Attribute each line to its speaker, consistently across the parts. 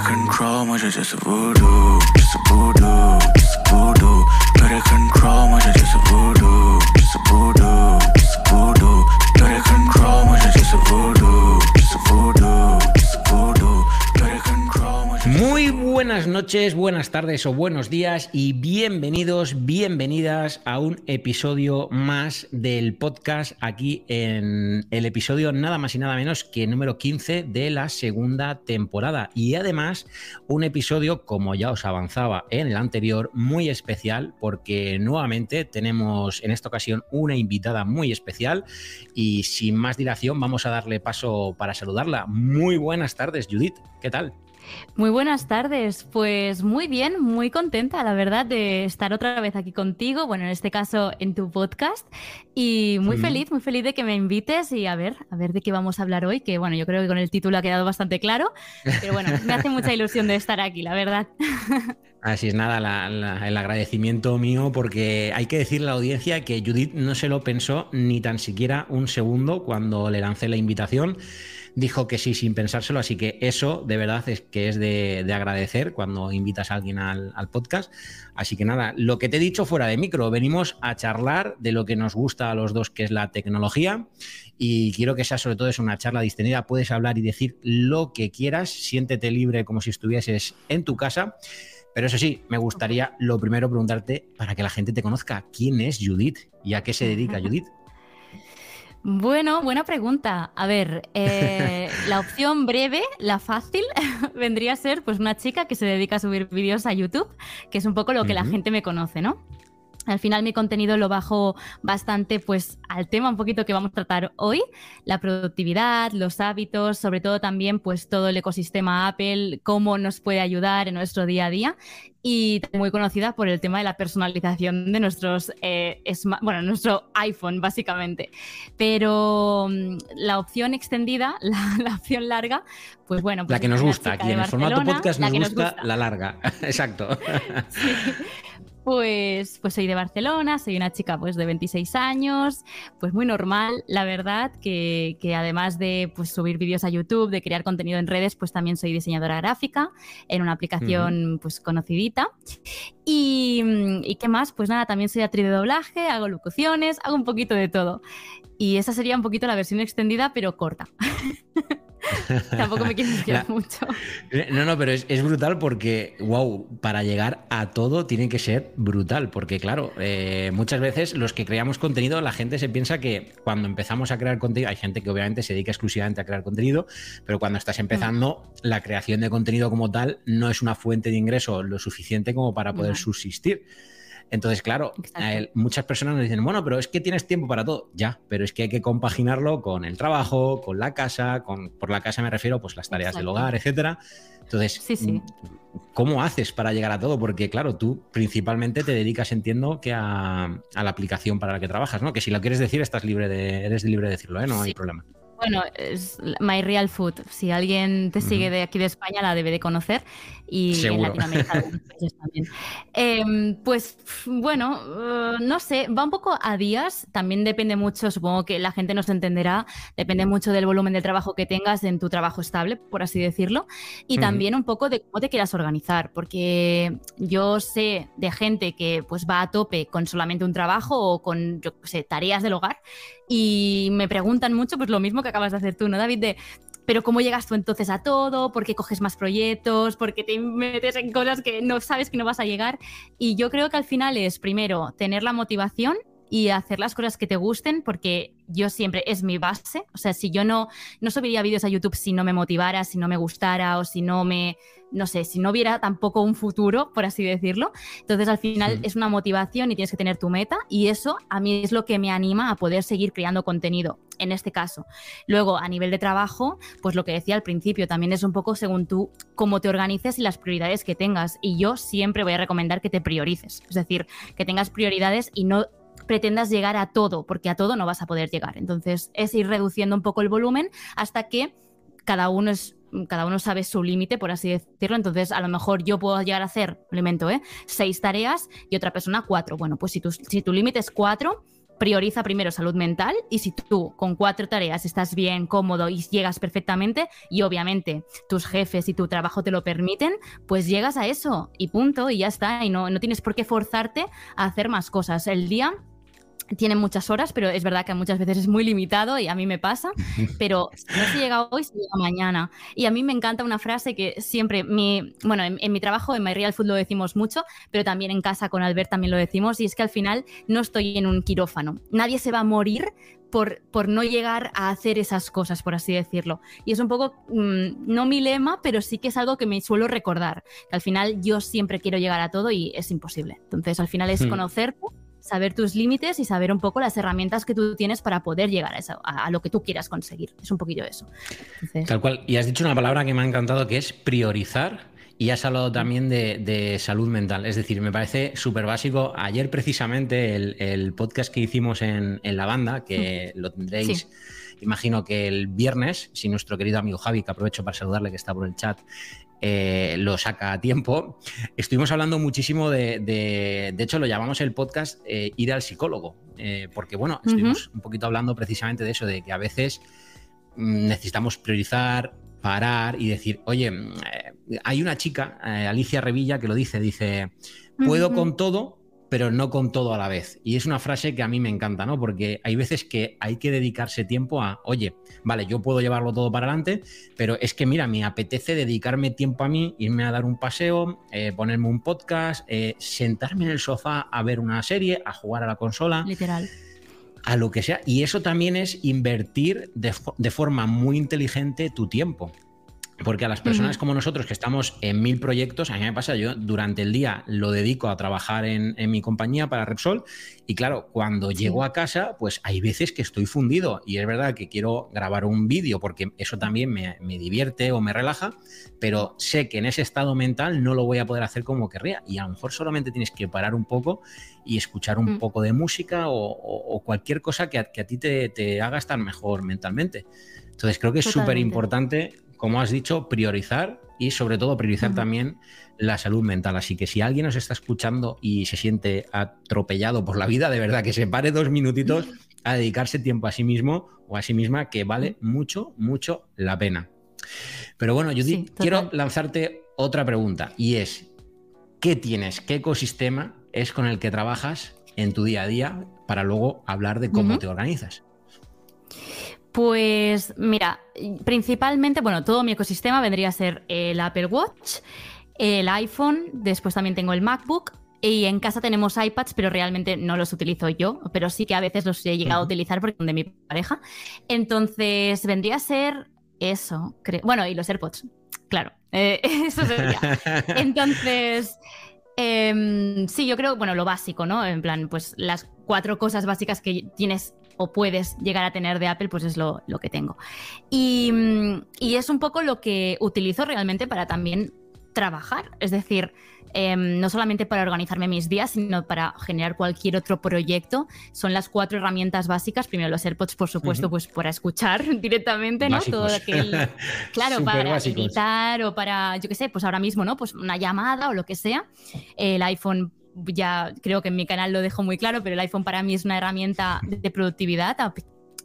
Speaker 1: control, much just a voodoo, just a voodoo, just a voodoo.
Speaker 2: Buenas noches, buenas tardes o buenos días y bienvenidos, bienvenidas a un episodio más del podcast aquí en el episodio nada más y nada menos que número 15 de la segunda temporada y además un episodio como ya os avanzaba en el anterior muy especial porque nuevamente tenemos en esta ocasión una invitada muy especial y sin más dilación vamos a darle paso para saludarla. Muy buenas tardes Judith, ¿qué tal?
Speaker 3: Muy buenas tardes, pues muy bien, muy contenta, la verdad, de estar otra vez aquí contigo, bueno, en este caso en tu podcast, y muy
Speaker 2: Mm.
Speaker 3: feliz, muy feliz de que me invites y a ver, a ver de qué vamos a hablar hoy, que bueno, yo creo que con el título ha quedado bastante claro, pero bueno, me hace mucha ilusión de estar aquí, la verdad.
Speaker 2: Así es nada, la- la- el agradecimiento mío porque hay que decirle a la audiencia que Judith no se lo pensó ni tan siquiera un segundo cuando le lancé la invitación. Dijo que sí sin pensárselo, así que eso de verdad es que es de, de agradecer cuando invitas a alguien al, al podcast. Así que nada, lo que te he dicho fuera de micro, venimos a charlar de lo que nos gusta a los dos, que es la tecnología. Y quiero que sea sobre todo es una charla distendida. Puedes hablar y decir lo que quieras, siéntete libre como si estuvieses en tu casa. Pero eso sí, me gustaría lo primero preguntarte para que la gente te conozca quién es Judith y a qué se dedica Judith.
Speaker 3: Bueno, buena pregunta. A ver, eh, la opción breve, la fácil, vendría a ser pues una chica que se dedica a subir vídeos a YouTube, que es un poco lo que la gente me conoce, ¿no? Al final mi contenido lo bajo bastante pues al tema un poquito que vamos a tratar hoy, la productividad, los hábitos, sobre todo también pues todo el ecosistema Apple, cómo nos puede ayudar en nuestro día a día y muy conocida por el tema de la personalización de nuestros, eh, bueno, nuestro iPhone básicamente. Pero mm, la opción extendida, la, la opción larga, pues bueno. pues
Speaker 2: La que nos gusta, aquí en el formato podcast
Speaker 3: la
Speaker 2: nos
Speaker 3: que
Speaker 2: gusta, la larga. Exacto.
Speaker 3: Sí. Pues, pues soy de Barcelona, soy una chica pues de 26 años, pues muy normal, la verdad, que, que además de pues, subir vídeos a YouTube, de crear contenido en redes, pues también soy diseñadora gráfica en una aplicación pues conocidita. Y, ¿Y qué más? Pues nada, también soy actriz de doblaje, hago locuciones, hago un poquito de todo. Y esa sería un poquito la versión extendida, pero corta. Tampoco me
Speaker 2: La-
Speaker 3: mucho.
Speaker 2: No, no, pero es, es brutal porque, wow, para llegar a todo tiene que ser brutal. Porque, claro, eh, muchas veces los que creamos contenido, la gente se piensa que cuando empezamos a crear contenido, hay gente que obviamente se dedica exclusivamente a crear contenido, pero cuando estás empezando, la creación de contenido como tal no es una fuente de ingreso lo suficiente como para poder subsistir. Entonces, claro, él- muchas personas nos dicen, bueno, pero es que tienes tiempo para todo. Ya, pero es que hay que compaginarlo con el trabajo, con la casa, con, por la casa me refiero, pues las tareas del hogar, etcétera. Entonces,
Speaker 3: Sí, sí.
Speaker 2: ¿cómo haces para llegar a todo? Porque, claro, tú principalmente te dedicas, entiendo, que a, a la aplicación para la que trabajas, ¿no? Que si lo quieres decir, estás libre de, eres libre de decirlo, ¿eh? No hay problema.
Speaker 3: Bueno, es My Real Food. Si alguien te sigue de aquí de España, la debe de conocer. Y
Speaker 2: Seguro.
Speaker 3: en Latinoamérica algunos países también. Em, pues bueno, eh, no sé, va un poco a días. También depende mucho, supongo que la gente nos entenderá. Depende mucho del volumen de trabajo que tengas en tu trabajo estable, por así decirlo. Y también un poco de cómo te quieras organizar. Porque yo sé de gente que pues va a tope con solamente un trabajo o con, yo sé, tareas del hogar y me preguntan mucho, pues lo mismo que acabas de hacer tú, ¿no, David? De, pero ¿cómo llegas tú entonces a todo? ¿Por qué coges más proyectos? ¿Por qué te metes en cosas que no sabes que no vas a llegar? Y yo creo que al final es, primero, tener la motivación y hacer las cosas que te gusten, porque yo siempre es mi base. O sea, si yo no, no subiría vídeos a YouTube si no me motivara, si no me gustara o si no me, no sé, si no hubiera tampoco un futuro, por así decirlo. Entonces, al final
Speaker 2: Sí.
Speaker 3: es una motivación y tienes que tener tu meta y eso a mí es lo que me anima a poder seguir creando contenido, en este caso. Luego, a nivel de trabajo, pues lo que decía al principio, también es un poco según tú cómo te organices y las prioridades que tengas. Y yo siempre voy a recomendar que te priorices, es decir, que tengas prioridades y no pretendas llegar a todo, porque a todo no vas a poder llegar. Entonces, es ir reduciendo un poco el volumen hasta que cada uno es cada uno sabe su límite, por así decirlo. Entonces, a lo mejor yo puedo llegar a hacer, invento, ¿eh? seis tareas y otra persona cuatro. Bueno, pues si tu, si tu límite es cuatro, prioriza primero salud mental y si tú con cuatro tareas estás bien, cómodo y llegas perfectamente y obviamente tus jefes y tu trabajo te lo permiten, pues llegas a eso y punto y ya está y no, no tienes por qué forzarte a hacer más cosas. El día tiene muchas horas, pero es verdad que muchas veces es muy limitado y a mí me pasa, pero si no se llega hoy, se llega mañana. Y a mí me encanta una frase que siempre, mi, bueno, en, mi trabajo, en My Real Food lo decimos mucho, pero también en casa con Albert también lo decimos, y es que al final no estoy en un quirófano. Nadie se va a morir por, por, no llegar a hacer esas cosas, por así decirlo. Y es un poco, mm, no mi lema, pero sí que es algo que me suelo recordar, que al final yo siempre quiero llegar a todo y es imposible. Entonces, al final es hmm. conocerte saber tus límites y saber un poco las herramientas que tú tienes para poder llegar a, eso, a, lo que tú quieras conseguir. Es un poquillo eso.
Speaker 2: Tal cual. Y has dicho una palabra que me ha encantado que es priorizar. Y has hablado también de, salud mental. Es decir, me parece súper básico. Ayer precisamente el, podcast que hicimos en, la banda, que lo tendréis... imagino que el viernes, si nuestro querido amigo Javi, que aprovecho para saludarle que está por el chat, eh, lo saca a tiempo. Estuvimos hablando muchísimo de, de, hecho lo llamamos el podcast eh, Ir al psicólogo, eh, porque bueno, estuvimos un poquito hablando precisamente de eso, de que a veces mm, necesitamos priorizar, parar y decir, oye, hay una chica, Alicia Revilla, que lo dice, dice, puedo con todo, pero no con todo a la vez. Y es una frase que a mí me encanta, ¿no? Porque hay veces que hay que dedicarse tiempo a, oye, vale, yo puedo llevarlo todo para adelante, pero es que, mira, me apetece dedicarme tiempo a mí, irme a dar un paseo, eh, ponerme un podcast, eh, sentarme en el sofá a ver una serie, a jugar a la consola.
Speaker 3: Literal.
Speaker 2: A lo que sea. Y eso también es invertir de, de forma muy inteligente tu tiempo. Porque a las personas como nosotros que estamos en mil proyectos, a mí me pasa, yo durante el día lo dedico a trabajar en, mi compañía para Repsol y claro, cuando llego a casa, pues hay veces que estoy fundido y es verdad que quiero grabar un vídeo porque eso también me, divierte o me relaja, pero sé que en ese estado mental no lo voy a poder hacer como querría y a lo mejor solamente tienes que parar un poco y escuchar un mm. poco de música o, cualquier cosa que a, ti te, te haga estar mejor mentalmente. Entonces creo que es súper importante como has dicho, priorizar y sobre todo priorizar también la salud mental. Así que si alguien nos está escuchando y se siente atropellado por la vida, de verdad que se pare dos minutitos a dedicarse tiempo a sí mismo o a sí misma, que vale mucho, mucho la pena. Pero bueno, Judith, quiero lanzarte otra pregunta y es, ¿qué tienes? ¿Qué ecosistema es con el que trabajas en tu día a día para luego hablar de cómo te organizas?
Speaker 3: Pues mira, principalmente, bueno, todo mi ecosistema vendría a ser el Apple Watch, el iPhone, después también tengo el MacBook y en casa tenemos iPads, pero realmente no los utilizo yo, pero sí que a veces los he llegado a utilizar porque son de mi pareja. Entonces vendría a ser eso, creo. Bueno, y los AirPods, claro, eh, eso sería. Entonces, em, sí, yo creo, bueno, lo básico, ¿no? En plan, pues las cuatro cosas básicas que tienes o puedes llegar a tener de Apple, pues es lo, que tengo. Y, y, es un poco lo que utilizo realmente para también trabajar. Es decir, Em, no solamente para organizarme mis días, sino para generar cualquier otro proyecto. Son las cuatro herramientas básicas. Primero los AirPods, por supuesto, pues para escuchar directamente, ¿no? Todo aquel, claro, para editar o para, yo qué sé, pues ahora mismo, ¿no? Pues una llamada o lo que sea. El iPhone ya creo que en mi canal lo dejo muy claro, pero el iPhone para mí es una herramienta de productividad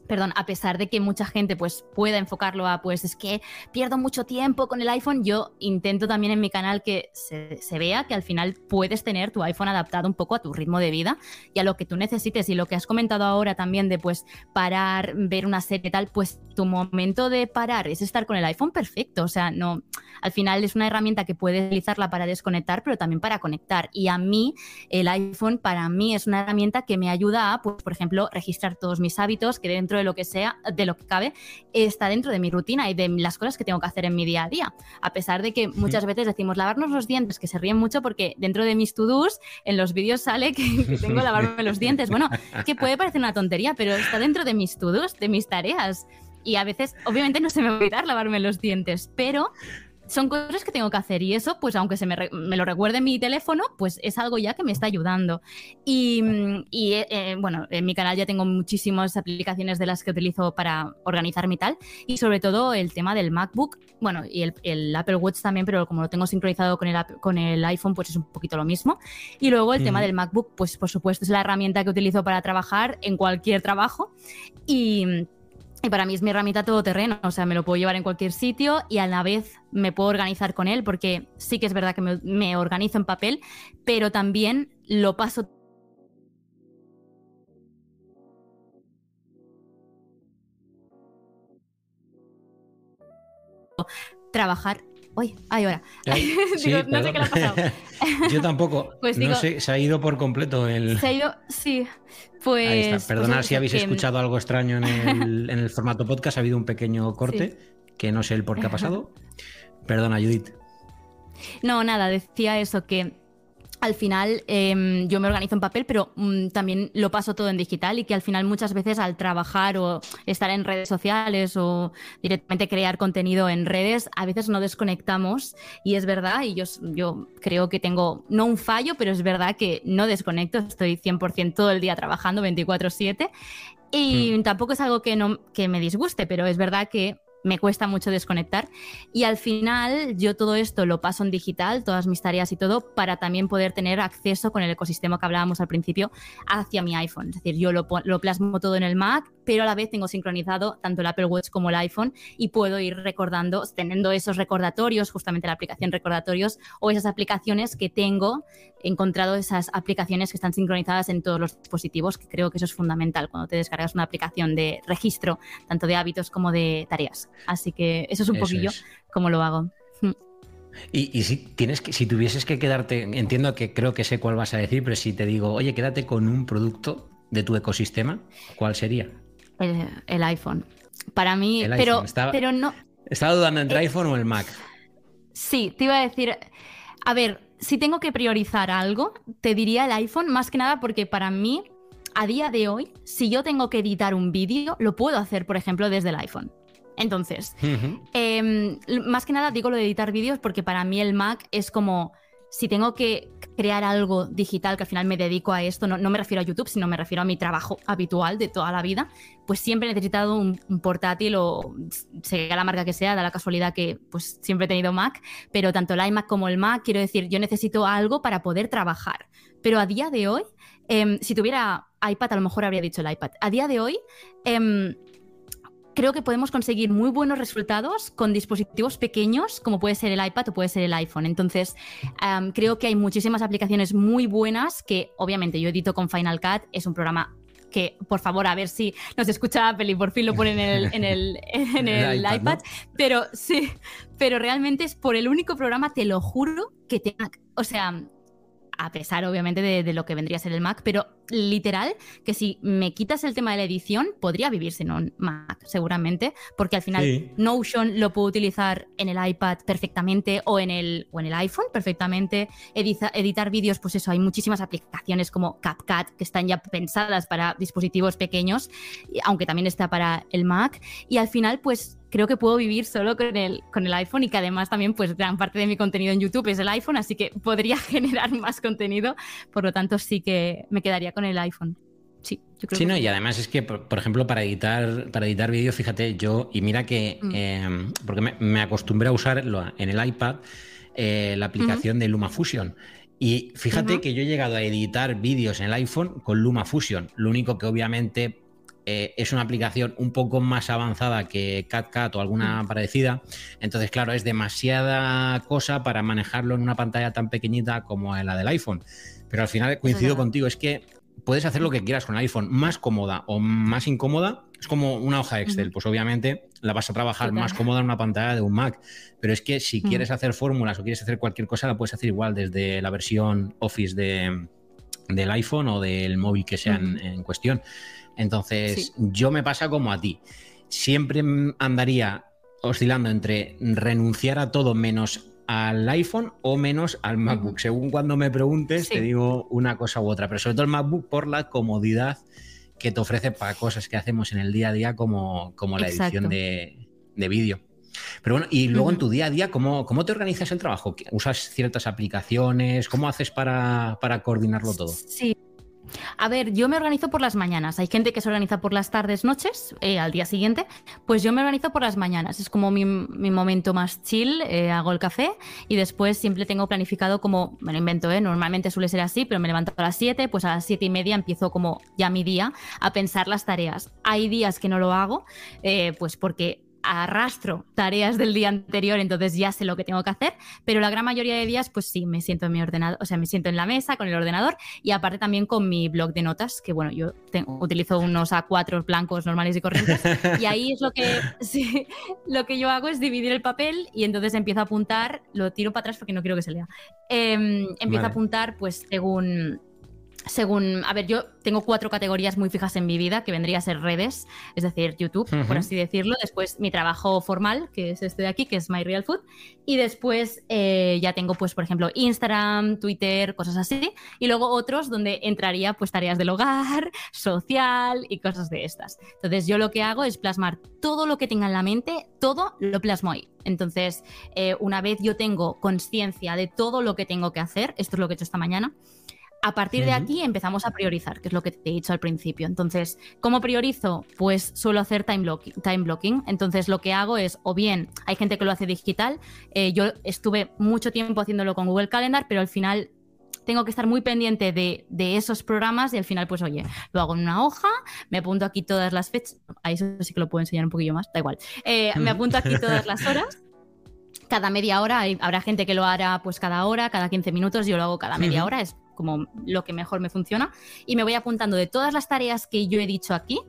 Speaker 3: perdón, a pesar de que mucha gente pues pueda enfocarlo a pues es que pierdo mucho tiempo con el iPhone, yo intento también en mi canal que se, vea que al final puedes tener tu iPhone adaptado un poco a tu ritmo de vida y a lo que tú necesites. Y lo que has comentado ahora también de pues parar, ver una serie tal, pues tu momento de parar es estar con el iPhone perfecto, o sea, no, al final es una herramienta que puedes utilizarla para desconectar, pero también para conectar y a mí el iPhone para mí es una herramienta que me ayuda a, pues por ejemplo, registrar todos mis hábitos que dentro de lo que sea, de lo que cabe, está dentro de mi rutina y de las cosas que tengo que hacer en mi día a día. A pesar de que muchas veces decimos lavarnos los dientes, que se ríen mucho porque dentro de mis to-dos en los vídeos sale que, que tengo que lavarme los dientes. Bueno, que puede parecer una tontería, pero está dentro de mis to-dos, de mis tareas. Y a veces, obviamente, no se me va a olvidar lavarme los dientes, pero son cosas que tengo que hacer y eso, pues aunque se me, me, lo recuerde mi teléfono, pues es algo ya que me está ayudando. Y, y eh, eh, bueno, en mi canal ya tengo muchísimas aplicaciones de las que utilizo para organizarme y tal, y sobre todo el tema del MacBook, bueno, y el, el Apple Watch también, pero como lo tengo sincronizado con el, con el iPhone, pues es un poquito lo mismo. Y luego el tema del MacBook, pues por supuesto es la herramienta que utilizo para trabajar en cualquier trabajo y y para mí es mi herramienta todoterreno, o sea, me lo puedo llevar en cualquier sitio y a la vez me puedo organizar con él, porque sí que es verdad que me, organizo en papel, pero también lo paso trabajar. Uy, ay, ahora. no sé qué le ha pasado.
Speaker 2: Yo tampoco. Pues no sé, se ha ido por completo el.
Speaker 3: Se ha ido, sí. Pues.
Speaker 2: Perdonad pues si habéis escuchado algo extraño en el, formato podcast, ha habido un pequeño corte, que no sé el por qué ha pasado. Perdona, Judith.
Speaker 3: No, nada, decía eso, que al final em, yo me organizo en papel, pero mm, también lo paso todo en digital y que al final muchas veces al trabajar o estar en redes sociales o directamente crear contenido en redes, a veces no desconectamos y es verdad, y yo, yo creo que tengo, no un fallo, pero es verdad que no desconecto, estoy 100% todo el día trabajando 24/7 y mm. tampoco es algo que, no, que me disguste, pero es verdad que me cuesta mucho desconectar. Y al final yo todo esto lo paso en digital, todas mis tareas y todo, para también poder tener acceso con el ecosistema que hablábamos al principio hacia mi iPhone. Es decir, yo lo, lo plasmo todo en el Mac, pero a la vez tengo sincronizado tanto el Apple Watch como el iPhone y puedo ir recordando, teniendo esos recordatorios, justamente la aplicación recordatorios o esas aplicaciones que tengo, he encontrado esas aplicaciones que están sincronizadas en todos los dispositivos, que creo que eso es fundamental cuando te descargas una aplicación de registro, tanto de hábitos como de tareas. Así que eso es un poquillo como lo hago. Hmm.
Speaker 2: Y, si tienes que, si tuvieses que quedarte, entiendo que creo que sé cuál vas a decir, pero si te digo, oye, quédate con un producto de tu ecosistema, ¿cuál sería?
Speaker 3: El, iPhone. Para mí, pero, pero no.
Speaker 2: Estaba dudando entre eh, iPhone o el Mac.
Speaker 3: Sí, te iba a decir. A ver, si tengo que priorizar algo, te diría el iPhone, más que nada porque para mí, a día de hoy, si yo tengo que editar un vídeo, lo puedo hacer, por ejemplo, desde el iPhone. Entonces, em, más que nada digo lo de editar vídeos porque para mí el Mac es como si tengo que crear algo digital, que al final me dedico a esto, no, me refiero a YouTube, sino me refiero a mi trabajo habitual de toda la vida, pues siempre he necesitado un, portátil o sea la marca que sea, da la casualidad que pues siempre he tenido Mac, pero tanto el iMac como el Mac, quiero decir, yo necesito algo para poder trabajar. Pero a día de hoy, em, si tuviera iPad, a lo mejor habría dicho el iPad. A día de hoy, em, creo que podemos conseguir muy buenos resultados con dispositivos pequeños, como puede ser el iPad o puede ser el iPhone. Entonces, creo que hay muchísimas aplicaciones muy buenas que, obviamente, yo edito con Final Cut, es un programa que, por favor, a ver si nos escucha Apple y por fin lo pone en el, en el, en el, iPad. Pero sí, pero realmente es por el único programa, te lo juro, que te... O sea, a pesar obviamente de, lo que vendría a ser el Mac, pero literal que si me quitas el tema de la edición, podría vivirse en un Mac seguramente, porque al final Notion lo puedo utilizar en el iPad perfectamente o en el, o en el iPhone perfectamente, editar vídeos, pues eso, hay muchísimas aplicaciones como CapCut que están ya pensadas para dispositivos pequeños, aunque también está para el Mac, y al final pues creo que puedo vivir solo con el, con el iPhone y que además también pues gran parte de mi contenido en YouTube es el iPhone, así que podría generar más contenido, por lo tanto sí que me quedaría con el iPhone. Sí,
Speaker 2: yo creo sí, no, y además es que, por, ejemplo, para editar, para editar vídeo, fíjate, yo, y mira que, mm. em, porque me, acostumbré a usarlo en el iPad, eh, la aplicación de LumaFusion. Y fíjate que yo he llegado a editar vídeos en el iPhone con LumaFusion. Lo único que obviamente eh, es una aplicación un poco más avanzada que CatCat o alguna mm. parecida. Entonces, claro, es demasiada cosa para manejarlo en una pantalla tan pequeñita como la del iPhone. Pero al final coincido contigo, es que puedes hacer lo que quieras con el iPhone, más cómoda o más incómoda. Es como una hoja Excel, pues obviamente la vas a trabajar más cómoda en una pantalla de un Mac. Pero es que si quieres hacer fórmulas o quieres hacer cualquier cosa, la puedes hacer igual desde la versión Office del iPhone o del móvil que sea en cuestión. Entonces, yo me pasa como a ti. Siempre andaría oscilando entre renunciar a todo menos al iPhone o menos al MacBook. Según cuando me preguntes, te digo una cosa u otra, pero sobre todo el MacBook por la comodidad que te ofrece para cosas que hacemos en el día a día como, como la edición de, vídeo. Pero bueno, y luego en tu día a día, ¿cómo, cómo te organizas el trabajo? ¿Usas ciertas aplicaciones? ¿Cómo haces para, para coordinarlo todo?
Speaker 3: Sí, a ver, yo me organizo por las mañanas. Hay gente que se organiza por las tardes, noches, eh, al día siguiente. Pues yo me organizo por las mañanas. Es como mi, momento más chill. Eh, hago el café y después siempre tengo planificado como, me lo invento, ¿eh? normalmente suele ser así, pero me levanto a las 7, pues a las 7 y media empiezo como ya mi día a pensar las tareas. Hay días que no lo hago, pues porque arrastro tareas del día anterior, entonces ya sé lo que tengo que hacer, pero la gran mayoría de días, pues sí, me siento en mi ordenador, o sea, me siento en la mesa con el ordenador y aparte también con mi blog de notas, que bueno, yo utilizo unos A4 blancos normales y corrientes, y ahí es lo que, sí, lo que yo hago es dividir el papel y entonces empiezo a apuntar, lo tiro para atrás porque no quiero que se lea, em, empiezo a apuntar pues según según, a ver, yo tengo cuatro categorías muy fijas en mi vida, que vendría a ser redes, es decir, YouTube, por así decirlo. Después mi trabajo formal, que es este de aquí, que es My Real Food. Y después eh, ya tengo, pues, por ejemplo, Instagram, Twitter, cosas así. Y luego otros donde entraría, pues, tareas del hogar, social y cosas de estas. Entonces, yo lo que hago es plasmar todo lo que tenga en la mente, todo lo plasmo ahí. Entonces, eh, una vez yo tengo conciencia de todo lo que tengo que hacer, esto es lo que he hecho esta mañana, a partir de aquí empezamos a priorizar, que es lo que te he dicho al principio. Entonces, ¿cómo priorizo? Pues suelo hacer time, blocking. Entonces, lo que hago es, o bien, hay gente que lo hace digital. Eh, yo estuve mucho tiempo haciéndolo con Google Calendar, pero al final tengo que estar muy pendiente de, esos programas y al final, pues oye, lo hago en una hoja, me apunto aquí todas las fechas, a eso sí que lo puedo enseñar un poquillo más, da igual. Eh, me apunto aquí todas las horas cada media hora. habrá gente que lo hará pues cada hora, cada 15 minutos, yo lo hago cada media hora, es como lo que mejor me funciona, y me voy apuntando de todas las tareas que yo he dicho aquí,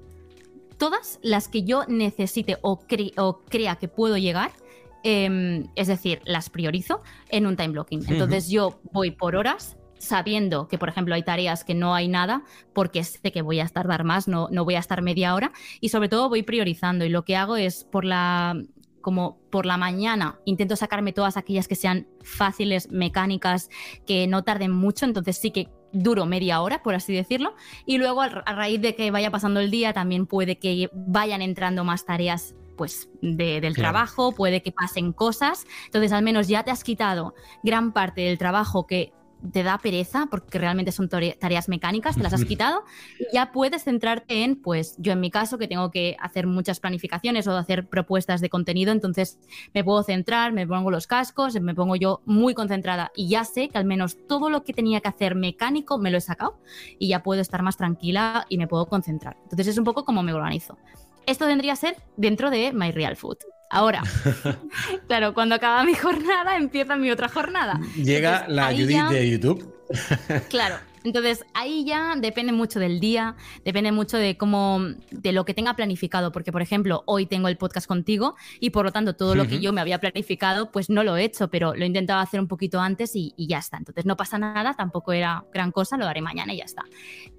Speaker 3: todas las que yo necesite o, crea que puedo llegar, em, es decir, las priorizo en un time blocking. Entonces yo voy por horas sabiendo que, por ejemplo, hay tareas que no hay nada, porque sé que voy a tardar más, no, no voy a estar media hora, y sobre todo voy priorizando. Y lo que hago es, por la como por la mañana intento sacarme todas aquellas que sean fáciles, mecánicas, que no tarden mucho, entonces sí que duro media hora, por así decirlo, y luego a raíz de que vaya pasando el día también puede que vayan entrando más tareas pues del trabajo, puede que pasen cosas, entonces al menos ya te has quitado gran parte del trabajo que te da pereza porque realmente son tareas mecánicas, te las has quitado y ya puedes centrarte en, pues yo en mi caso que tengo que hacer muchas planificaciones o hacer propuestas de contenido, entonces me puedo centrar, me pongo los cascos, me pongo yo muy concentrada y ya sé que al menos todo lo que tenía que hacer mecánico me lo he sacado y ya puedo estar más tranquila y me puedo concentrar. Entonces es un poco como me organizo. Esto tendría que ser dentro de My Real Food. Ahora, claro, cuando acaba mi jornada, empieza mi otra jornada.
Speaker 2: Llega la Judith de YouTube.
Speaker 3: Claro, entonces, ahí ya depende mucho del día, depende mucho de cómo, de lo que tenga planificado, porque, por ejemplo, hoy tengo el podcast contigo y por lo tanto todo lo que yo me había planificado, pues no lo he hecho, pero lo he intentado hacer un poquito antes y, ya está. Entonces, no pasa nada, tampoco era gran cosa, lo haré mañana y ya está.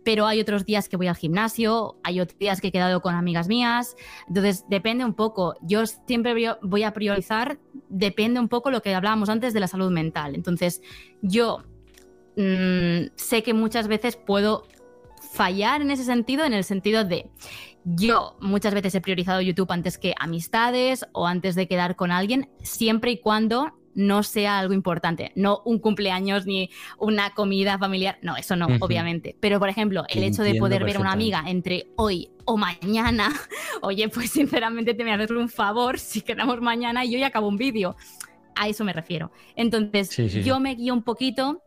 Speaker 3: Pero hay otros días que voy al gimnasio, hay otros días que he quedado con amigas mías, entonces depende un poco. Yo siempre voy a priorizar, depende un poco lo que hablábamos antes de la salud mental. Entonces, yo Mm, sé que muchas veces puedo fallar en ese sentido, en el sentido de yo muchas veces he priorizado YouTube antes que amistades o antes de quedar con alguien, siempre y cuando no sea algo importante, no un cumpleaños ni una comida familiar, no, eso no, obviamente. Pero por ejemplo, el hecho de poder ver a una amiga entre hoy o mañana, oye, pues sinceramente te voy a hacer un favor si quedamos mañana y yo ya acabo un vídeo. A eso me refiero. Entonces, yo me guío un poquito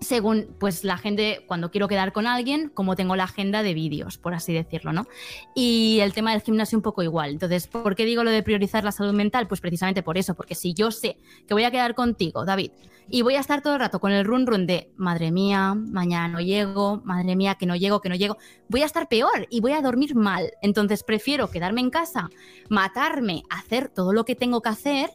Speaker 3: según pues la gente cuando quiero quedar con alguien, como tengo la agenda de vídeos, por así decirlo, ¿no? Y el tema del gimnasio un poco igual. Entonces, ¿por qué digo lo de priorizar la salud mental? Pues precisamente por eso, porque si yo sé que voy a quedar contigo, David, y voy a estar todo el rato con el run run de, madre mía, mañana no llego, madre mía, que no llego, que no llego, voy a estar peor y voy a dormir mal. Entonces, prefiero quedarme en casa, matarme, hacer todo lo que tengo que hacer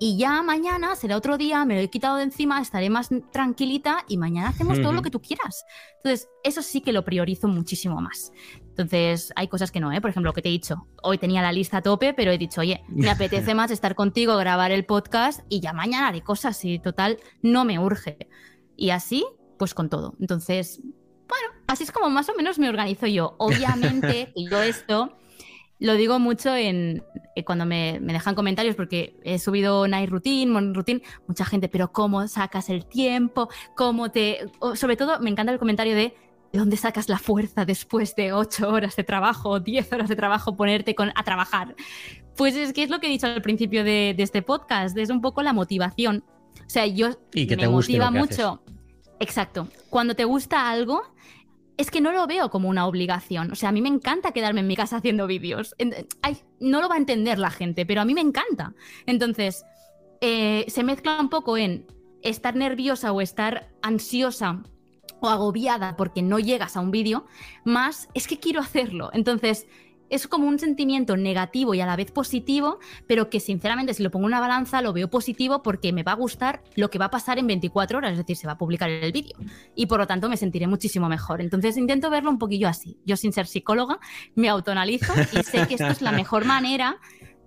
Speaker 3: y ya mañana será otro día, me lo he quitado de encima, estaré más tranquilita y mañana hacemos todo lo que tú quieras. Entonces, eso sí que lo priorizo muchísimo más. Entonces, hay cosas que no, ¿eh? Por ejemplo, lo que te he dicho. Hoy tenía la lista a tope, pero he dicho, oye, me apetece más estar contigo, grabar el podcast y ya mañana haré cosas y total, no me urge. Y así, pues con todo. Entonces, bueno, así es como más o menos me organizo yo. Obviamente, y yo esto lo digo mucho en, eh, cuando me, me, dejan comentarios, porque he subido Night Routine, Morning Routine, mucha gente, pero ¿cómo sacas el tiempo? ¿Cómo te...? sobre todo me encanta el comentario de ¿De dónde sacas la fuerza después de ocho horas de trabajo o diez horas de trabajo ponerte con, a trabajar? Pues es que es lo que he dicho al principio de, de este podcast, es un poco la motivación. O sea, yo
Speaker 2: y que
Speaker 3: me
Speaker 2: te
Speaker 3: motiva mucho. Exacto. Cuando te gusta algo, es que no lo veo como una obligación. O sea, a mí me encanta quedarme en mi casa haciendo vídeos. Ay, no lo va a entender la gente, pero a mí me encanta. Entonces, eh, se mezcla un poco en estar nerviosa o estar ansiosa o agobiada porque no llegas a un vídeo, más es que quiero hacerlo. Entonces, es como un sentimiento negativo y a la vez positivo, pero que sinceramente si lo pongo en una balanza lo veo positivo porque me va a gustar lo que va a pasar en 24 horas, es decir, se va a publicar el vídeo y por lo tanto me sentiré muchísimo mejor. Entonces intento verlo un poquillo así. Yo sin ser psicóloga me autoanalizo y sé que esto es la mejor manera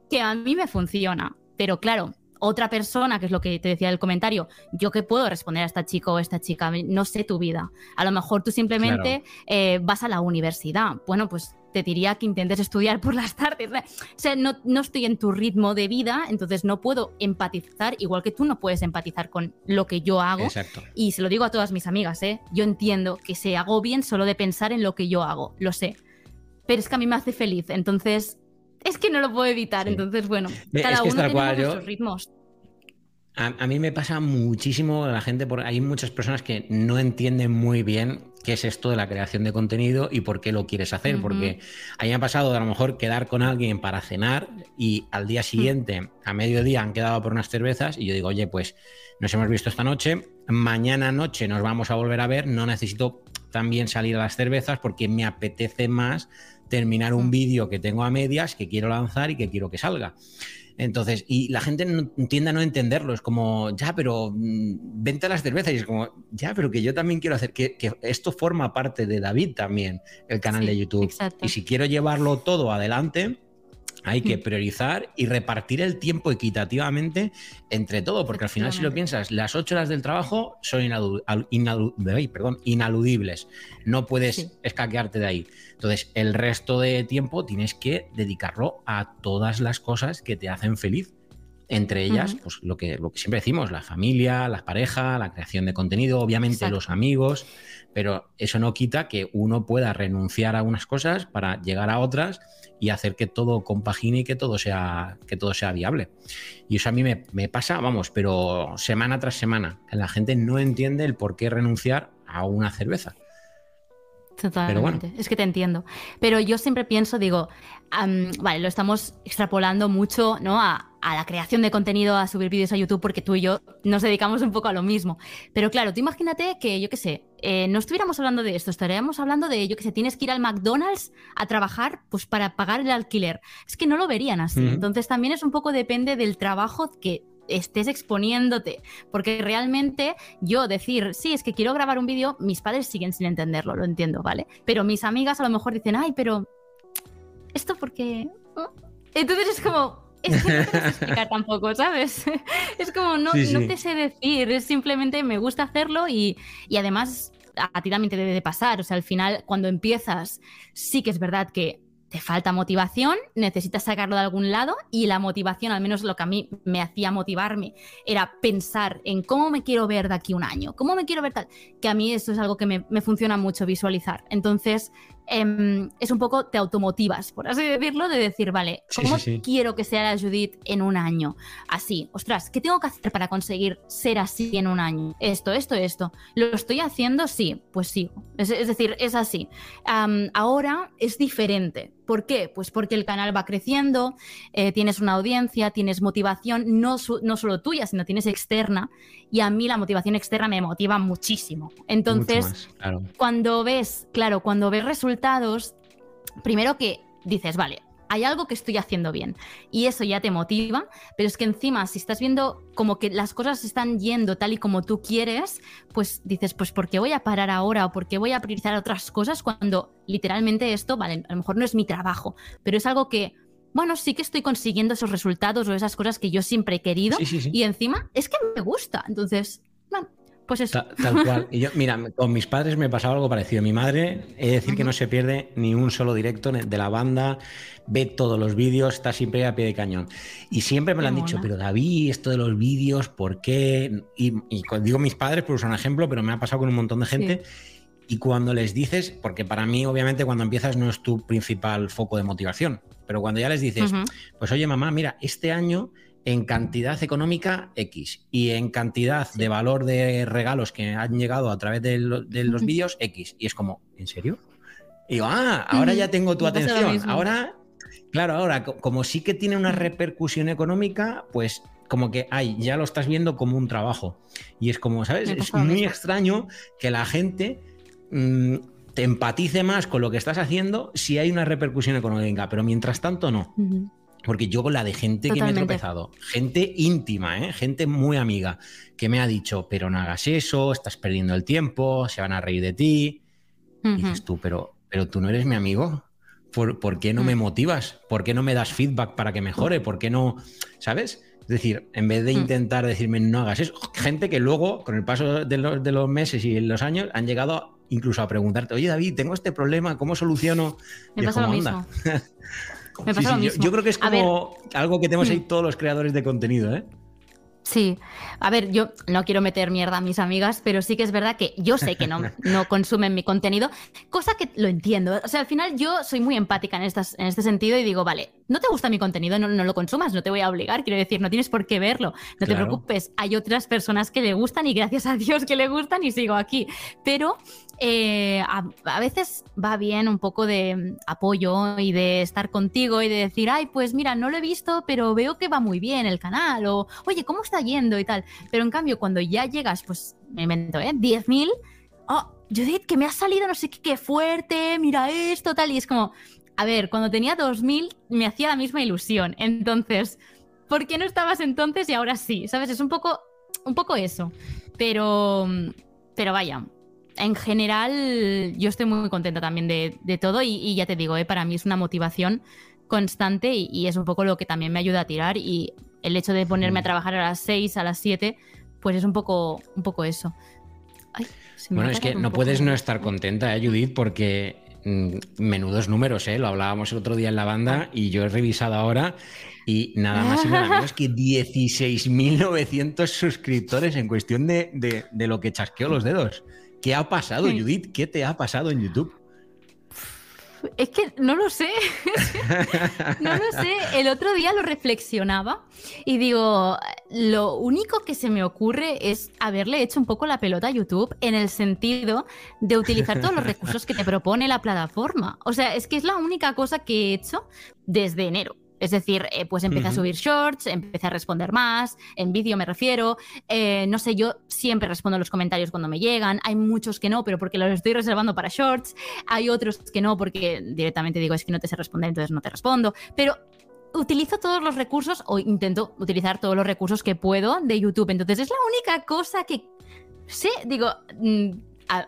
Speaker 3: que a mí me funciona. Pero claro, otra persona, que es lo que te decía el comentario, yo qué puedo responder a esta chica o esta chica, no sé tu vida. A lo mejor tú simplemente eh, vas a la universidad. Bueno, pues te diría que intentes estudiar por las tardes. O sea, no, no, estoy en tu ritmo de vida, entonces no puedo empatizar, igual que tú no puedes empatizar con lo que yo hago.
Speaker 2: Exacto.
Speaker 3: Y se lo digo a todas mis amigas, ¿eh? Yo entiendo que se hago bien solo de pensar en lo que yo hago, lo sé. Pero es que a mí me hace feliz, entonces es que no lo puedo evitar. Sí. Entonces, bueno, cada
Speaker 2: es que
Speaker 3: uno tiene
Speaker 2: yo...
Speaker 3: sus ritmos.
Speaker 2: A, a, mí me pasa muchísimo la gente, por, hay muchas personas que no entienden muy bien qué es esto de la creación de contenido y por qué lo quieres hacer. Uh -huh. Porque a mí me ha pasado de a lo mejor quedar con alguien para cenar y al día siguiente, uh -huh. a mediodía, han quedado por unas cervezas y yo digo, oye, pues nos hemos visto esta noche, mañana noche nos vamos a volver a ver, no necesito también salir a las cervezas porque me apetece más terminar un vídeo que tengo a medias, que quiero lanzar y que quiero que salga. Entonces, y la gente no, tiende a no entenderlo, es como, ya, pero mmm, vente a las cervezas, y es como, ya, pero que yo también quiero hacer, que, que esto forma parte de David también, el canal
Speaker 3: sí,
Speaker 2: de YouTube.
Speaker 3: Exacto.
Speaker 2: Y si quiero llevarlo todo adelante, hay que priorizar y repartir el tiempo equitativamente entre todo, porque al final, si lo piensas, las ocho horas del trabajo son perdón, inaludibles. No puedes sí. escaquearte de ahí. Entonces, el resto de tiempo tienes que dedicarlo a todas las cosas que te hacen feliz. Entre ellas, uh -huh. pues lo que, lo que siempre decimos, la familia, la pareja, la creación de contenido, obviamente Exacto. los amigos, pero eso no quita que uno pueda renunciar a unas cosas para llegar a otras y hacer que todo compagine y que todo sea, que todo sea viable. Y eso a mí me, pasa, vamos, pero semana tras semana. La gente no entiende el por qué renunciar a una cerveza.
Speaker 3: Totalmente. Es que te entiendo. Pero yo siempre pienso, digo, vale, lo estamos extrapolando mucho, ¿no? A, a, la creación de contenido, a subir vídeos a YouTube, porque tú y yo nos dedicamos un poco a lo mismo. Pero claro, tú imagínate que, yo qué sé, eh, no estuviéramos hablando de esto, estaríamos hablando de, yo qué sé, tienes que ir al McDonald's a trabajar, pues para pagar el alquiler. Es que no lo verían así. Entonces también es un poco depende del trabajo que estés exponiéndote, porque realmente yo decir, sí, es que quiero grabar un vídeo, mis padres siguen sin entenderlo, lo entiendo, ¿vale? Pero mis amigas a lo mejor dicen, ay, pero esto porque... Entonces es como, es que no te explicar tampoco, ¿sabes? Es como, no, sí, sí. no te sé decir, es simplemente me gusta hacerlo y, y además a ti también te debe de pasar, o sea, al final cuando empiezas, sí que es verdad que te falta motivación, necesitas sacarlo de algún lado y la motivación, al menos lo que a mí me hacía motivarme, era pensar en cómo me quiero ver de aquí un año, cómo me quiero ver tal, que a mí eso es algo que me, me funciona mucho visualizar. Entonces, eh, es un poco, te automotivas, por así decirlo, de decir, vale, ¿cómo sí, sí, sí. quiero que sea la Judith en un año? Así, ostras, ¿qué tengo que hacer para conseguir ser así en un año? Esto, esto, esto. ¿Lo estoy haciendo? Sí, pues sí. Es, es decir, es así. Um, ahora es diferente. ¿Por qué? Pues porque el canal va creciendo, eh, tienes una audiencia, tienes motivación, no, no solo tuya, sino tienes externa. Y a mí la motivación externa me motiva muchísimo. Entonces,
Speaker 2: más, claro.
Speaker 3: cuando ves, claro, cuando ves resultados, primero que dices, vale, hay algo que estoy haciendo bien y eso ya te motiva, pero es que encima si estás viendo como que las cosas están yendo tal y como tú quieres, pues dices, pues ¿por qué voy a parar ahora o por qué voy a priorizar otras cosas cuando literalmente esto, vale, a lo mejor no es mi trabajo, pero es algo que bueno, sí que estoy consiguiendo esos resultados o esas cosas que yo siempre he querido
Speaker 2: sí, sí, sí.
Speaker 3: y encima es que me gusta. Entonces, bueno, Pues eso.
Speaker 2: Ta- Tal, cual. Y yo, mira, con mis padres me pasaba algo parecido. Mi madre, he de decir que no se pierde ni un solo directo de la banda, ve todos los vídeos, está siempre a pie de cañón. Y siempre me lo han dicho, pero David, esto de los vídeos, ¿por qué? Y, digo mis padres por usar un ejemplo, pero me ha pasado con un montón de gente. Y cuando les dices, porque para mí, obviamente, cuando empiezas no es tu principal foco de motivación, pero cuando ya les dices, pues oye mamá, mira, este año en cantidad económica X y en cantidad de valor de regalos que han llegado a través de, lo- de los vídeos X. Y es como, ¿en serio? Y digo, ah, ahora ya tengo tu
Speaker 3: Me
Speaker 2: atención. Ahora, claro, ahora, co- como sí que tiene una repercusión económica, pues como que, ay, ya lo estás viendo como un trabajo. Y es como, ¿sabes? Es muy extraño que la gente mm, te empatice más con lo que estás haciendo si hay una repercusión económica, pero mientras tanto no. Porque yo con la de gente que me he tropezado, gente íntima, ¿eh? gente muy amiga, que me ha dicho, pero no hagas eso, estás perdiendo el tiempo, se van a reír de ti. Y dices tú, pero, pero tú no eres mi amigo. ¿Por, por qué no me
Speaker 3: Mm.
Speaker 2: motivas? ¿Por qué no me das feedback para que mejore? ¿Por qué no? ¿Sabes? Es decir, en vez de
Speaker 3: Mm.
Speaker 2: intentar decirme no hagas eso, gente que luego, con el paso de los, de los meses y los años, han llegado incluso a preguntarte, oye David, tengo este problema, ¿cómo soluciono?
Speaker 3: Me pasa lo mismo.
Speaker 2: "Anda".
Speaker 3: Me
Speaker 2: Sí,
Speaker 3: pasa
Speaker 2: sí,
Speaker 3: lo
Speaker 2: yo-
Speaker 3: mismo.
Speaker 2: Yo, creo que es como algo que tenemos ahí
Speaker 3: Mm.
Speaker 2: todos los creadores de contenido, ¿eh?
Speaker 3: Sí, a ver, yo no quiero meter mierda a mis amigas, pero sí que es verdad que yo sé que no, no consumen mi contenido, cosa que lo entiendo. O sea, al final yo soy muy empática en, estas, en este sentido y digo, vale, no te gusta mi contenido, no, no lo consumas, no te voy a obligar, quiero decir, no tienes por qué verlo, no te preocupes, hay otras personas que le gustan y gracias a Dios que le gustan y sigo aquí. Pero eh, a, veces va bien un poco de mm, apoyo y de estar contigo y de decir, ay, pues mira, no lo he visto, pero veo que va muy bien el canal, o oye, ¿cómo está yendo y tal? Pero en cambio, cuando ya llegas, pues me invento, ¿eh? 10.000, oh, Judith, que me ha salido no sé qué, qué fuerte, mira esto, tal, y es como, a ver, cuando tenía 2.000 me hacía la misma ilusión, entonces, ¿por qué no estabas entonces y ahora sí? ¿Sabes? Es un poco, un poco eso, pero, pero vaya. En general, yo estoy muy contenta también de, de todo y, y ya te digo, ¿eh? para mí es una motivación constante y, y es un poco lo que también me ayuda a tirar y el hecho de ponerme a
Speaker 2: Mm.
Speaker 3: trabajar a las 6, a las 7, pues es un poco, un poco eso. Ay,
Speaker 2: Bueno, es que no puedes no estar contenta, ¿eh, Judith? Porque mm, menudos números, ¿eh? Lo hablábamos el otro día en la banda y yo he revisado ahora y nada más y nada menos que 16.900 suscriptores en cuestión de, de- de lo que chasqueo los dedos. ¿Qué ha pasado. Judith? ¿Qué te ha pasado en YouTube?
Speaker 3: Es que no lo sé. no lo sé. El otro día lo reflexionaba y digo, lo único que se me ocurre es haberle hecho un poco la pelota a YouTube en el sentido de utilizar todos los recursos que te propone la plataforma. O sea, es que es la única cosa que he hecho desde enero. Es decir, eh, pues empecé a subir shorts, empecé a responder más, en vídeo me refiero. eh, no sé, yo siempre respondo los comentarios cuando me llegan. Hay muchos que no, pero porque los estoy reservando para shorts. Hay otros que no, porque directamente digo, es que no te sé responder, entonces no te respondo. Pero utilizo todos los recursos, o intento utilizar todos los recursos que puedo de YouTube. Entonces es la única cosa que sé, digo, mm,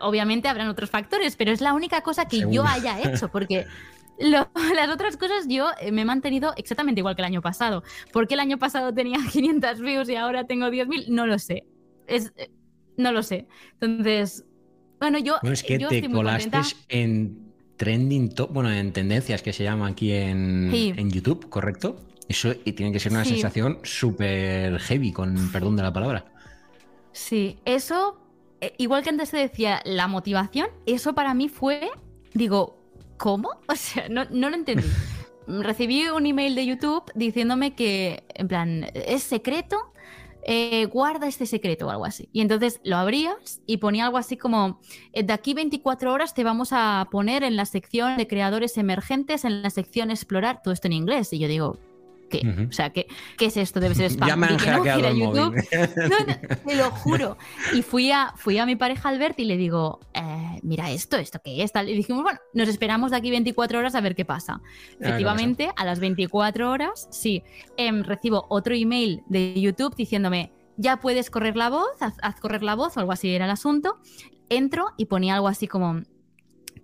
Speaker 3: obviamente habrán otros factores, pero es la única cosa que yo haya hecho, porque lo- las otras cosas yo eh, me he mantenido exactamente igual que el año pasado. ¿Por qué el año pasado tenía 500 views y ahora tengo 10.000? No lo sé. Es, eh, no lo sé. Entonces, bueno, yo,
Speaker 2: Bueno, es que
Speaker 3: yo
Speaker 2: te colaste en trending top, bueno, en tendencias que se llama aquí en,
Speaker 3: Sí.
Speaker 2: en YouTube, ¿correcto? Eso y tiene que ser una
Speaker 3: Sí.
Speaker 2: sensación súper heavy, con perdón de la palabra.
Speaker 3: Sí, eso, eh, igual que antes te decía, la motivación, eso para mí fue, digo, ¿cómo? O sea, no, no lo entendí. Recibí un email de YouTube diciéndome que, en plan, es secreto, eh, guarda este secreto o algo así. Y entonces lo abrías y ponía algo así como, eh, de aquí 24 horas te vamos a poner en la sección de creadores emergentes, en la sección explorar, todo esto en inglés. Y yo digo, ¿qué? O sea, ¿qué, ¿qué es esto? Debe ser spam.
Speaker 2: Ya me han
Speaker 3: no,
Speaker 2: el
Speaker 3: YouTube.
Speaker 2: móvil.
Speaker 3: No, no, te lo juro. Y fui a, fui a mi pareja Albert y le digo, eh, mira esto, esto qué es. Tal. Y dijimos, bueno, nos esperamos de aquí 24 horas a ver qué pasa.
Speaker 2: qué
Speaker 3: Efectivamente, a las 24 horas, sí, em, recibo otro email de YouTube diciéndome, ya puedes correr la voz, haz, haz correr la voz o algo así era el asunto. Entro y ponía algo así como,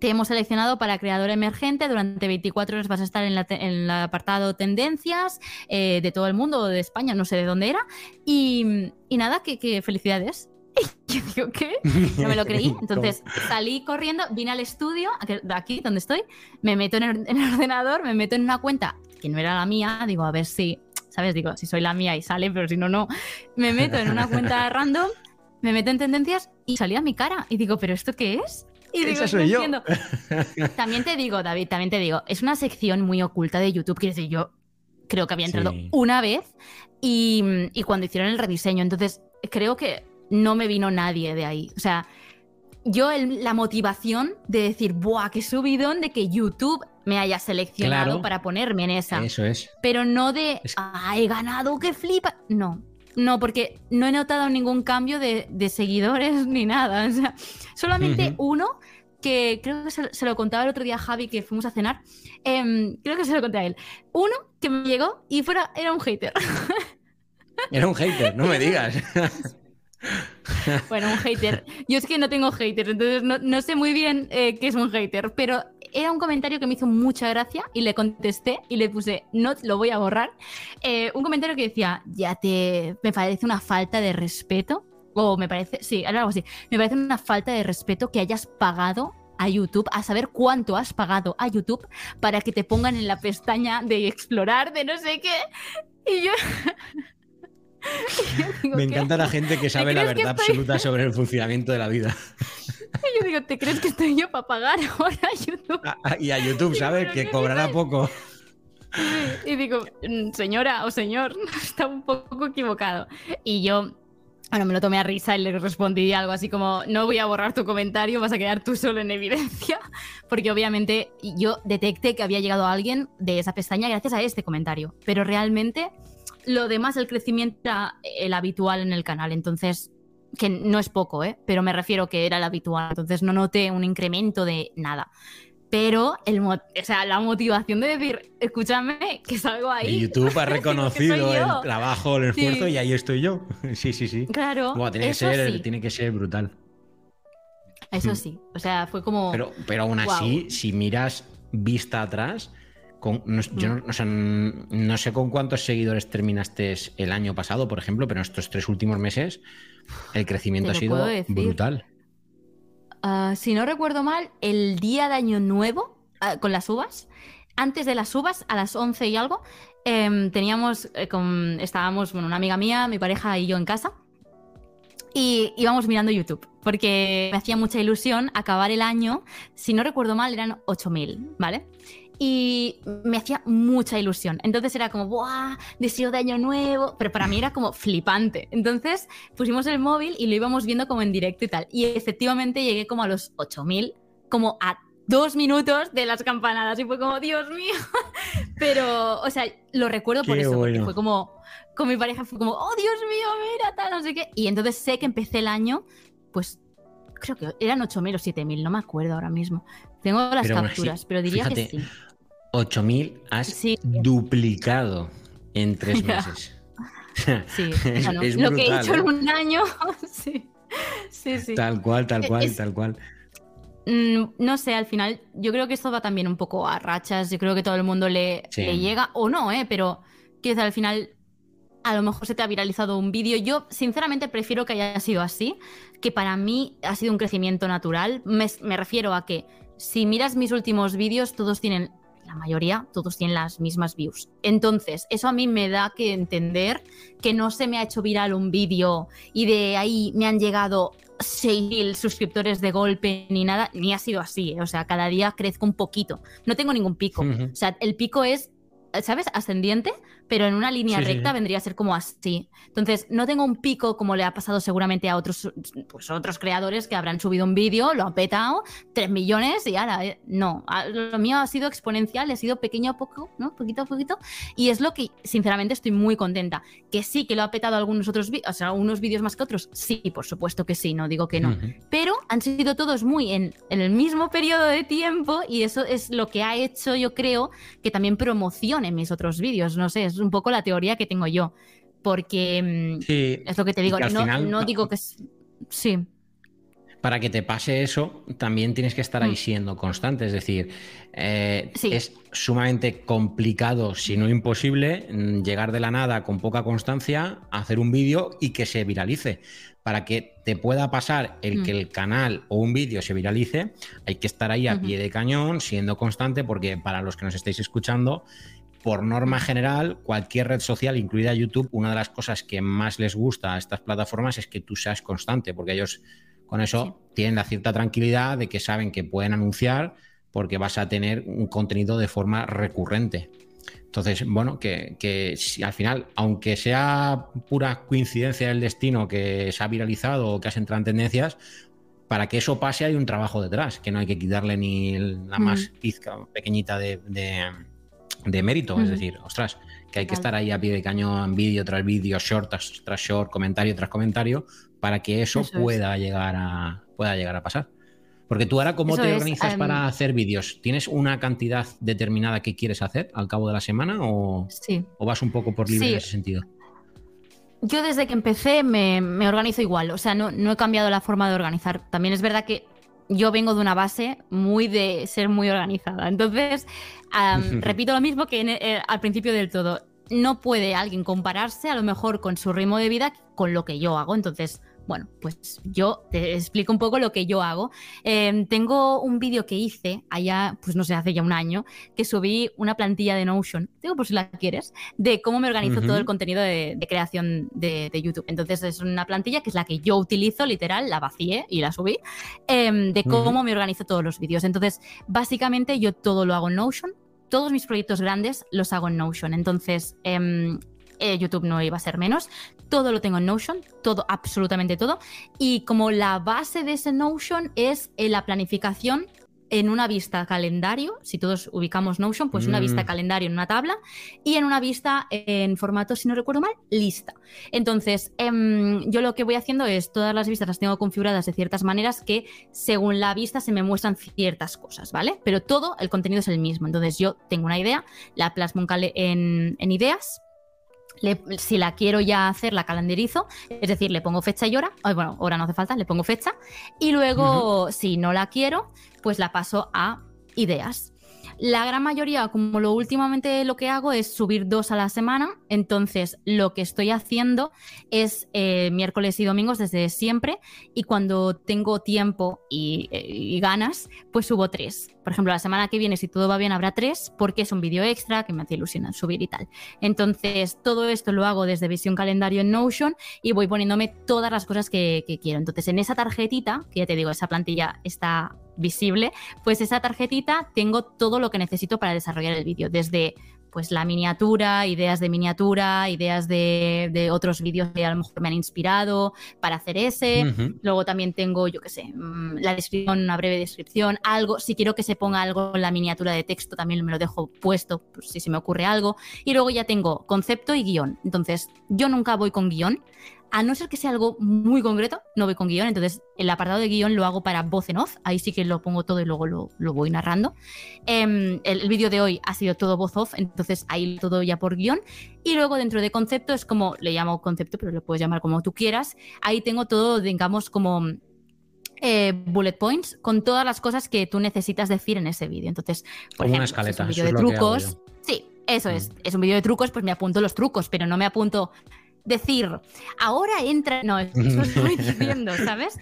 Speaker 3: te hemos seleccionado para creador emergente. Durante 24 horas vas a estar en, la en el apartado tendencias eh, de todo el mundo o de España, no sé de dónde era. Y, y nada, que, que felicidades. Y yo digo, ¿qué? No me lo creí. Entonces salí corriendo, vine al estudio, de aquí donde estoy, me meto en el, en el ordenador, me meto en una cuenta que no era la mía, digo, a ver si, ¿sabes? Digo, si soy la mía y sale, pero si no, no. Me meto en una cuenta random, me meto en tendencias y salía mi cara. Y digo, ¿pero esto qué es? Y digo,
Speaker 2: Esa soy yo.
Speaker 3: entiendo. También te digo, David, también te digo, es una sección muy oculta de YouTube, quiero decir, yo creo que había entrado
Speaker 2: Sí.
Speaker 3: una vez y, y cuando hicieron el rediseño, entonces creo que no me vino nadie de ahí. O sea, yo el- la motivación de decir, ¡buah, qué subidón de que YouTube me haya seleccionado
Speaker 2: Claro.
Speaker 3: para ponerme en esa!
Speaker 2: Eso es.
Speaker 3: pero no de,
Speaker 2: Es-
Speaker 3: ah, he ganado, que flipa. No, no, porque no he notado ningún cambio de, de seguidores ni nada. O sea, solamente uno que creo que se, se lo contaba el otro día a Javi que fuimos a cenar. em, creo que se lo conté a él. Uno que me llegó y fuera, era un hater.
Speaker 2: Era un hater, no me digas.
Speaker 3: Bueno, un hater. Yo es que no tengo haters, entonces no, no sé muy bien eh, qué es un hater, pero era un comentario que me hizo mucha gracia y le contesté y le puse, no lo voy a borrar. Eh, un comentario que decía, ya te. Me parece una falta de respeto. O me parece. Sí, algo así. Me parece una falta de respeto que hayas pagado a YouTube, a saber cuánto has pagado a YouTube para que te pongan en la pestaña de explorar, de no sé qué. Y yo. digo,
Speaker 2: Me
Speaker 3: ¿qué?
Speaker 2: encanta la gente que sabe la verdad
Speaker 3: estoy-
Speaker 2: absoluta sobre el funcionamiento de la vida.
Speaker 3: Y yo digo, ¿te crees que estoy yo para pagar ahora a YouTube?
Speaker 2: Ah, Y a YouTube, ¿sabes? Que
Speaker 3: ¿qué
Speaker 2: cobrará poco.
Speaker 3: Y digo, "Mm, señora o señor, está un poco equivocado. Y yo, bueno, me lo tomé a risa y le respondí algo así como, no voy a borrar tu comentario, vas a quedar tú solo en evidencia. Porque obviamente yo detecté que había llegado alguien de esa pestaña gracias a este comentario. Pero realmente lo demás, el crecimiento era el habitual en el canal. Entonces, que no es poco, ¿eh? Pero me refiero que era el habitual. Entonces no noté un incremento de nada. Pero el o sea, la motivación de decir, escúchame, que salgo ahí.
Speaker 2: Y YouTube ha reconocido el trabajo, el esfuerzo
Speaker 3: Sí.
Speaker 2: y ahí estoy yo. Sí, sí, sí.
Speaker 3: Claro,
Speaker 2: Buah, tiene, que ser,
Speaker 3: sí,
Speaker 2: tiene que ser brutal.
Speaker 3: eso
Speaker 2: Mm.
Speaker 3: sí. O sea, fue como...
Speaker 2: Pero, pero aún así, si miras vista atrás, con, no, yo
Speaker 3: Mm.
Speaker 2: no, o sea, n- no sé con cuántos seguidores terminaste el año pasado, por ejemplo, pero en estos tres últimos meses el crecimiento ha sido brutal.
Speaker 3: Ah, si no recuerdo mal, el día de Año Nuevo, ah, con las uvas, antes de las uvas, a las 11 y algo, em, teníamos, eh, con, estábamos, bueno, una amiga mía, mi pareja y yo en casa, y íbamos mirando YouTube, porque me hacía mucha ilusión acabar el año, si no recuerdo mal, eran 8.000, ¿vale? Y me hacía mucha ilusión. Entonces era como, ¡buah! Deseo de año nuevo. Pero para mí era como flipante. Entonces pusimos el móvil y lo íbamos viendo como en directo y tal. Y efectivamente llegué como a los 8000, como a dos minutos de las campanadas. Y fue como, Dios mío. Pero, o sea, lo recuerdo por
Speaker 2: Qué
Speaker 3: eso. Porque
Speaker 2: bueno.
Speaker 3: fue como, con mi pareja fue como, oh Dios mío, mira, tal, no sé qué. Y entonces sé que empecé el año, pues creo que eran 8000 o 7000, no me acuerdo ahora mismo. Tengo las
Speaker 2: Pero aún así,
Speaker 3: capturas, pero diría
Speaker 2: fíjate,
Speaker 3: que sí.
Speaker 2: 8000 has
Speaker 3: Sí.
Speaker 2: duplicado en tres meses.
Speaker 3: Sí,
Speaker 2: Es-
Speaker 3: bueno,
Speaker 2: es
Speaker 3: lo que he hecho
Speaker 2: ¿eh?
Speaker 3: en un año, sí. Sí, sí.
Speaker 2: Tal cual, tal cual,
Speaker 3: Es-
Speaker 2: tal cual.
Speaker 3: Mm, no sé, al final yo creo que esto va también un poco a rachas. Yo creo que todo el mundo le,
Speaker 2: Sí.
Speaker 3: le llega, o no, ¿eh? Pero decir, al final a lo mejor se te ha viralizado un vídeo. Yo sinceramente prefiero que haya sido así, que para mí ha sido un crecimiento natural. Me, me refiero a que si miras mis últimos vídeos, todos tienen, la mayoría, todos tienen las mismas views. Entonces, eso a mí me da que entender que no se me ha hecho viral un vídeo y de ahí me han llegado 6.000 suscriptores de golpe ni nada, ni ha sido así. ¿eh? O sea, cada día crezco un poquito. No tengo ningún pico. O sea, el pico es, ¿sabes? Ascendiente, pero en una línea
Speaker 2: Sí,
Speaker 3: recta
Speaker 2: sí.
Speaker 3: vendría a ser como así. Entonces, no tengo un pico como le ha pasado seguramente a otros, pues, otros creadores que habrán subido un vídeo, lo han petado, 3 millones y ahora, eh, no. Lo mío ha sido exponencial, ha sido pequeño a poco, ¿no? Poquito a poquito. Y es lo que, sinceramente, estoy muy contenta. Que sí, que lo ha petado algunos otros vídeos, o sea, algunos vídeos más que otros. Sí, por supuesto que sí, no digo que no pero han sido todos muy en, en el mismo periodo de tiempo y eso es lo que ha hecho, yo creo, que también promocione mis otros vídeos. No sé, es un poco la teoría que tengo yo. Porque mm,
Speaker 2: Sí,
Speaker 3: es lo que te digo,
Speaker 2: que
Speaker 3: no,
Speaker 2: final-
Speaker 3: no digo que es... Sí,
Speaker 2: para que te pase eso, también tienes que estar ahí
Speaker 3: Mm.
Speaker 2: siendo constante. Es decir, eh,
Speaker 3: Sí.
Speaker 2: es sumamente complicado, si no imposible, mm, llegar de la nada con poca constancia, hacer un vídeo y que se viralice. Para que te pueda pasar el
Speaker 3: Mm.
Speaker 2: que el canal o un vídeo se viralice, hay que estar ahí a pie de cañón, siendo constante, porque para los que nos estáis escuchando, por norma general, cualquier red social, incluida YouTube, una de las cosas que más les gusta a estas plataformas es que tú seas constante, porque ellos con eso tienen la cierta tranquilidad de que saben que pueden anunciar porque vas a tener un contenido de forma recurrente. Entonces, bueno, que, que si al final, aunque sea pura coincidencia del destino que se ha viralizado o que has entrado en tendencias, para que eso pase hay un trabajo detrás, que no hay que quitarle ni la más pizca pequeñita de, de- de mérito. Es decir, ostras, que hay que estar ahí a pie de cañón, vídeo tras vídeo, short tras, tras short, comentario tras comentario, para que eso,
Speaker 3: Eso es.
Speaker 2: pueda, llegar a, pueda llegar a pasar. Porque tú ahora, ¿cómo
Speaker 3: Eso
Speaker 2: te
Speaker 3: es,
Speaker 2: organizas
Speaker 3: em,
Speaker 2: para hacer vídeos? ¿Tienes una cantidad determinada que quieres hacer al cabo de la semana o,
Speaker 3: Sí.
Speaker 2: o vas un poco por libre
Speaker 3: Sí.
Speaker 2: en ese sentido?
Speaker 3: Yo desde que empecé me, me organizo igual, o sea, no, no he cambiado la forma de organizar. También es verdad que yo vengo de una base muy de ser muy organizada. Entonces, repito lo mismo que en- eh, al principio del todo. No puede alguien compararse a lo mejor con su ritmo de vida con lo que yo hago. Entonces, bueno, pues yo te explico un poco lo que yo hago. Eh, tengo un vídeo que hice allá, pues no sé, hace ya un año, que subí una plantilla de Notion, tengo por si la quieres, de cómo me organizo todo el contenido de, de creación de, de YouTube. Entonces es una plantilla que es la que yo utilizo, literal, la vacié y la subí, em, de cómo me organizo todos los vídeos. Entonces, básicamente yo todo lo hago en Notion, todos mis proyectos grandes los hago en Notion. Entonces, em, eh, YouTube no iba a ser menos. Todo lo tengo en Notion, todo, absolutamente todo. Y como la base de ese Notion es eh, la planificación en una vista calendario, si todos ubicamos Notion, pues una
Speaker 2: Mm.
Speaker 3: vista calendario en una tabla y en una vista en formato, si no recuerdo mal, lista. Entonces, em, yo lo que voy haciendo es todas las vistas las tengo configuradas de ciertas maneras que según la vista se me muestran ciertas cosas, ¿vale? Pero todo el contenido es el mismo. Entonces, yo tengo una idea, la plasmo en ideas. Le- si la quiero ya hacer, la calendarizo, es decir, le pongo fecha y hora, bueno, hora no hace falta, le pongo fecha, y luego, si no la quiero, pues la paso a ideas. La gran mayoría, como lo últimamente lo que hago es subir dos a la semana, entonces lo que estoy haciendo es eh, miércoles y domingos desde siempre y cuando tengo tiempo y, eh, y ganas, pues subo tres. Por ejemplo, la semana que viene, si todo va bien, habrá tres porque es un vídeo extra que me hace ilusión subir y tal. Entonces, todo esto lo hago desde visión calendario en Notion y voy poniéndome todas las cosas que, quiero. Entonces, en esa tarjetita, que ya te digo, esa plantilla está visible, pues esa tarjetita tengo todo lo que necesito para desarrollar el vídeo, desde pues la miniatura, ideas de miniatura, ideas de, de otros vídeos que a lo mejor me han inspirado para hacer ese. Luego también tengo, yo qué sé, mm, la descripción, una breve descripción, algo, si quiero que se ponga algo en la miniatura de texto, también me lo dejo puesto, pues, si se me ocurre algo. Y luego ya tengo concepto y guion. Entonces, yo nunca voy con guion. A no ser que sea algo muy concreto, no voy con guion. Entonces, el apartado de guion lo hago para voz en off. Ahí sí que lo pongo todo y luego lo, lo voy narrando. Em, el, el vídeo de hoy ha sido todo voz off, entonces ahí todo ya por guion. Y luego dentro de concepto es como, le llamo concepto, pero lo puedes llamar como tú quieras. Ahí tengo todo, digamos, como eh, bullet points con todas las cosas que tú necesitas decir en ese vídeo. Entonces, por
Speaker 2: Como una
Speaker 3: ejemplo, si es
Speaker 2: escaleta,
Speaker 3: un vídeo de
Speaker 2: es
Speaker 3: trucos. Sí, eso es. Es un vídeo de trucos, pues me apunto los trucos, pero no me apunto decir, ahora entra. No, eso estoy diciendo, ¿sabes?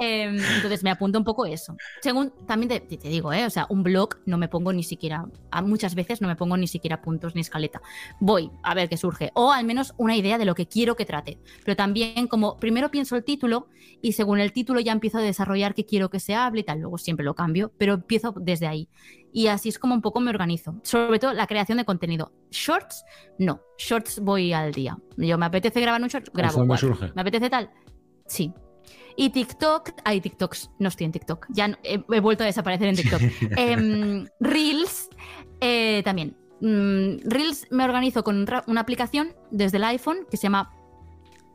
Speaker 3: Eh, entonces me apunto un poco eso. Según, también te, te digo, ¿eh? o sea, un blog no me pongo ni siquiera, a muchas veces no me pongo ni siquiera puntos ni escaleta. Voy a ver qué surge, o al menos una idea de lo que quiero que trate. Pero también como primero pienso el título y según el título ya empiezo a desarrollar qué quiero que se hable y tal, luego siempre lo cambio, pero empiezo desde ahí. Y así es como un poco me organizo. Sobre todo la creación de contenido. Shorts, no. Shorts voy al día. Yo me apetece grabar un short, grabo.
Speaker 2: Surge.
Speaker 3: ¿Me apetece tal? Sí. Y TikTok, hay TikToks, no estoy en TikTok, ya no- he, he vuelto a desaparecer en TikTok. Em, Reels, eh, también. Mm, Reels me organizo con una aplicación desde el iPhone que se llama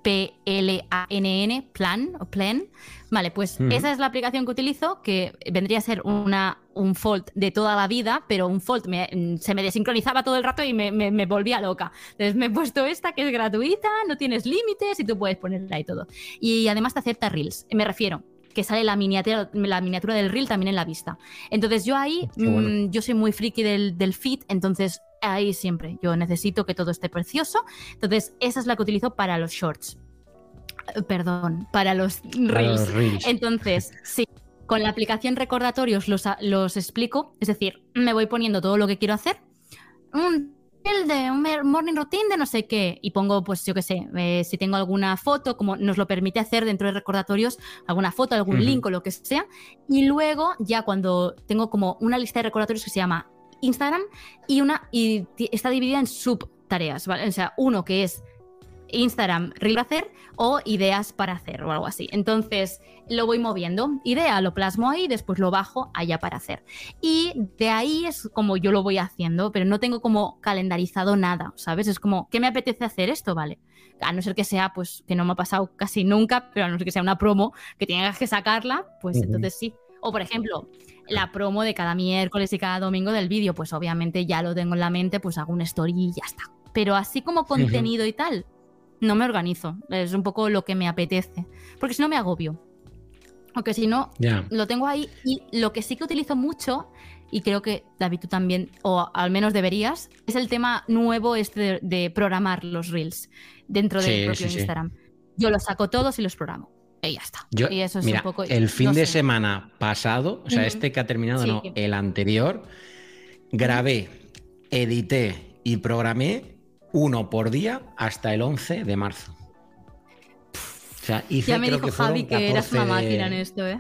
Speaker 3: P-L-A-N-N, Plan o Plan. Vale, pues esa es la aplicación que utilizo, que vendría a ser una, un fault de toda la vida, pero un fault me- mm, se me desincronizaba todo el rato y me, me- me volvía loca. Entonces me he puesto esta que es gratuita, no tienes límites y tú puedes ponerla y todo. Y además te acepta Reels. Me refiero, que sale la miniatura, la miniatura del reel también en la vista. Entonces yo ahí,
Speaker 2: bueno.
Speaker 3: mm, yo soy muy friki del, del feed, entonces ahí siempre, yo necesito que todo esté precioso. Entonces esa es la que utilizo para los shorts. Eh, Perdón, para los
Speaker 2: Para
Speaker 3: reels.
Speaker 2: los reels.
Speaker 3: Entonces, sí, con la aplicación recordatorios los, los explico, es decir, me voy poniendo todo lo que quiero hacer. Un reel de un morning routine de no sé qué y pongo, pues yo qué sé, eh, si tengo alguna foto, como nos lo permite hacer dentro de recordatorios, alguna foto, algún link o lo que sea. Y luego, ya cuando tengo como una lista de recordatorios que se llama Instagram y una y está dividida en subtareas, ¿vale? O sea, uno que es Instagram, reel hacer o ideas para hacer o algo así. Entonces lo voy moviendo. Idea, lo plasmo ahí, después lo bajo allá para hacer. Y de ahí es como yo lo voy haciendo, pero no tengo como calendarizado nada, ¿sabes? Es como, ¿qué me apetece hacer esto? Vale. A no ser que sea, pues, que no me ha pasado casi nunca, pero a no ser que sea una promo que tengas que sacarla, pues entonces sí. O por ejemplo, la promo de cada miércoles y cada domingo del vídeo, pues obviamente ya lo tengo en la mente, pues hago una story y ya está. Pero así como contenido y tal, no me organizo. Es un poco lo que me apetece. Porque si no me agobio. Porque si no, lo tengo ahí. Y lo que sí que utilizo mucho, y creo que David tú también, o al menos deberías, es el tema nuevo este de, de programar los reels dentro del
Speaker 2: Sí,
Speaker 3: propio
Speaker 2: sí, sí.
Speaker 3: Instagram. Yo los saco todos y los programo. Y ya está.
Speaker 2: Yo,
Speaker 3: y eso es
Speaker 2: mira,
Speaker 3: un poco.
Speaker 2: el fin
Speaker 3: no
Speaker 2: de
Speaker 3: sé.
Speaker 2: semana pasado, o sea,
Speaker 3: Ujú.
Speaker 2: este que ha terminado,
Speaker 3: Sí.
Speaker 2: no, el anterior, grabé, edité y programé uno por día hasta el 11 de marzo. O sea, hice
Speaker 3: Ya me
Speaker 2: creo
Speaker 3: dijo
Speaker 2: que
Speaker 3: Javi que eras una
Speaker 2: 14
Speaker 3: máquina en esto, ¿eh?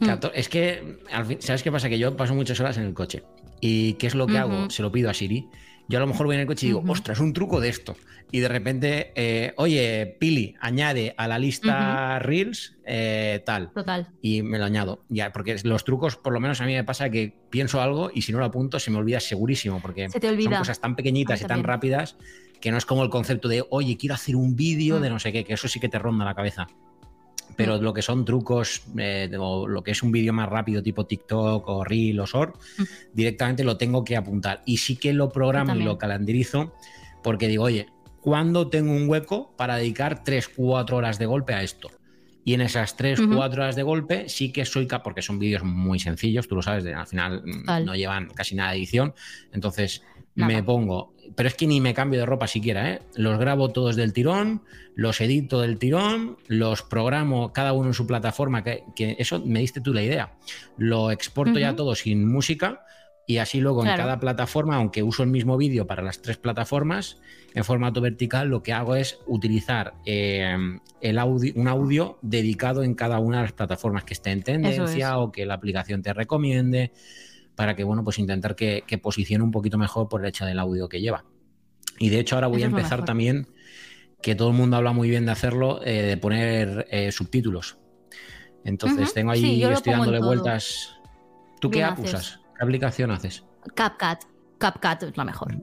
Speaker 2: Cator- Es que, al fin- ¿sabes qué pasa? Que yo paso muchas horas en el coche. ¿Y qué es lo que hago?
Speaker 3: Ujú.
Speaker 2: Se lo pido a Siri. Yo a lo mejor voy en el coche y digo,
Speaker 3: Ujú.
Speaker 2: ostras, un truco de esto. Y de repente, eh, oye, Pili, añade a la lista Reels eh, tal.
Speaker 3: Total.
Speaker 2: Y me lo añado. Ya, porque los trucos, por lo menos a mí me pasa que pienso algo y si no lo apunto, se me olvida segurísimo. Porque
Speaker 3: Se te olvida.
Speaker 2: son cosas tan pequeñitas
Speaker 3: A
Speaker 2: y tan rápidas que no es como el concepto de, oye, quiero hacer un vídeo de no sé qué, que eso sí que te ronda la cabeza. Pero lo que son trucos, eh, o lo que es un vídeo más rápido, tipo TikTok o Reel o Short,
Speaker 3: Mm.
Speaker 2: directamente lo tengo que apuntar. Y sí que lo programo y lo calendarizo porque digo, oye, ¿cuándo tengo un hueco para dedicar 3-4 horas de golpe a esto? Y en esas 3-4 horas de golpe sí que soy capaz, porque son vídeos muy sencillos, tú lo sabes, de- al final mm, no llevan casi nada de edición. Entonces
Speaker 3: Nada.
Speaker 2: me pongo, pero es que ni me cambio de ropa siquiera, ¿eh? Los grabo todos del tirón, los edito del tirón, los programo cada uno en su plataforma, que, que eso me diste tú la idea. Lo exporto ya todo sin música y así luego en cada plataforma, aunque uso el mismo vídeo para las tres plataformas, en formato vertical, lo que hago es utilizar eh, el audio, un audio dedicado en cada una de las plataformas que esté en tendencia
Speaker 3: es.
Speaker 2: o que la aplicación te recomiende, para que, bueno, pues intentar que, que posicione un poquito mejor por el hecho del audio que lleva. Y de hecho ahora voy
Speaker 3: Eso
Speaker 2: a empezar
Speaker 3: mejor.
Speaker 2: también, que todo el mundo habla muy bien de hacerlo, eh, de poner eh, subtítulos. Entonces tengo ahí,
Speaker 3: sí, yo lo
Speaker 2: estoy dándole vueltas. ¿Tú qué app usas? ¿Qué aplicación haces?
Speaker 3: CapCut. CapCut es la mejor.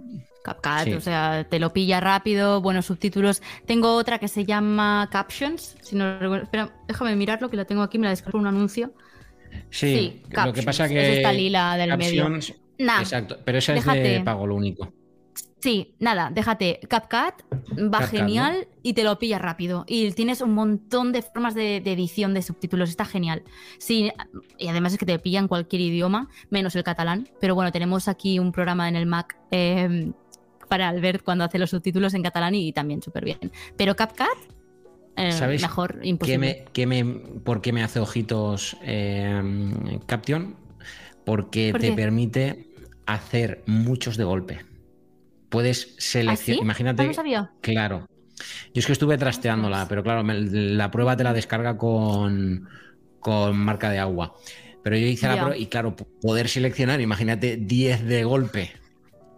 Speaker 3: CapCut,
Speaker 2: Sí.
Speaker 3: o sea, te lo pilla rápido, buenos subtítulos. Tengo otra que se llama Captions. Si no espera, déjame mirarlo, que la tengo aquí, me la descargo un anuncio.
Speaker 2: Sí,
Speaker 3: Sí,
Speaker 2: lo que pasa
Speaker 3: es
Speaker 2: que.
Speaker 3: esta lila del medio. Nah,
Speaker 2: Exacto, pero esa es de pago lo único.
Speaker 3: sí, nada, déjate. CapCut va genial y te lo pilla rápido. Y tienes un montón de formas de, de edición de subtítulos, está genial. Sí, y además es que te pillan cualquier idioma, menos el catalán. Pero bueno, tenemos aquí un programa en el Mac eh, para ver cuando hace los subtítulos en catalán y, también súper bien. Pero CapCut, eh,
Speaker 2: ¿Sabéis
Speaker 3: mejor
Speaker 2: ¿Qué
Speaker 3: imposible.
Speaker 2: me, qué me, ¿Por qué me hace ojitos eh, Caption? Porque
Speaker 3: ¿Por
Speaker 2: te permite hacer muchos de golpe. Puedes seleccionar.
Speaker 3: ¿Ah, sí?
Speaker 2: Imagínate.
Speaker 3: Ah, no sabía.
Speaker 2: Claro. Yo es que estuve trasteándola, pero claro, me- la prueba te la descarga con, con marca de agua. Pero yo hice la prueba y claro, poder seleccionar, imagínate 10 de golpe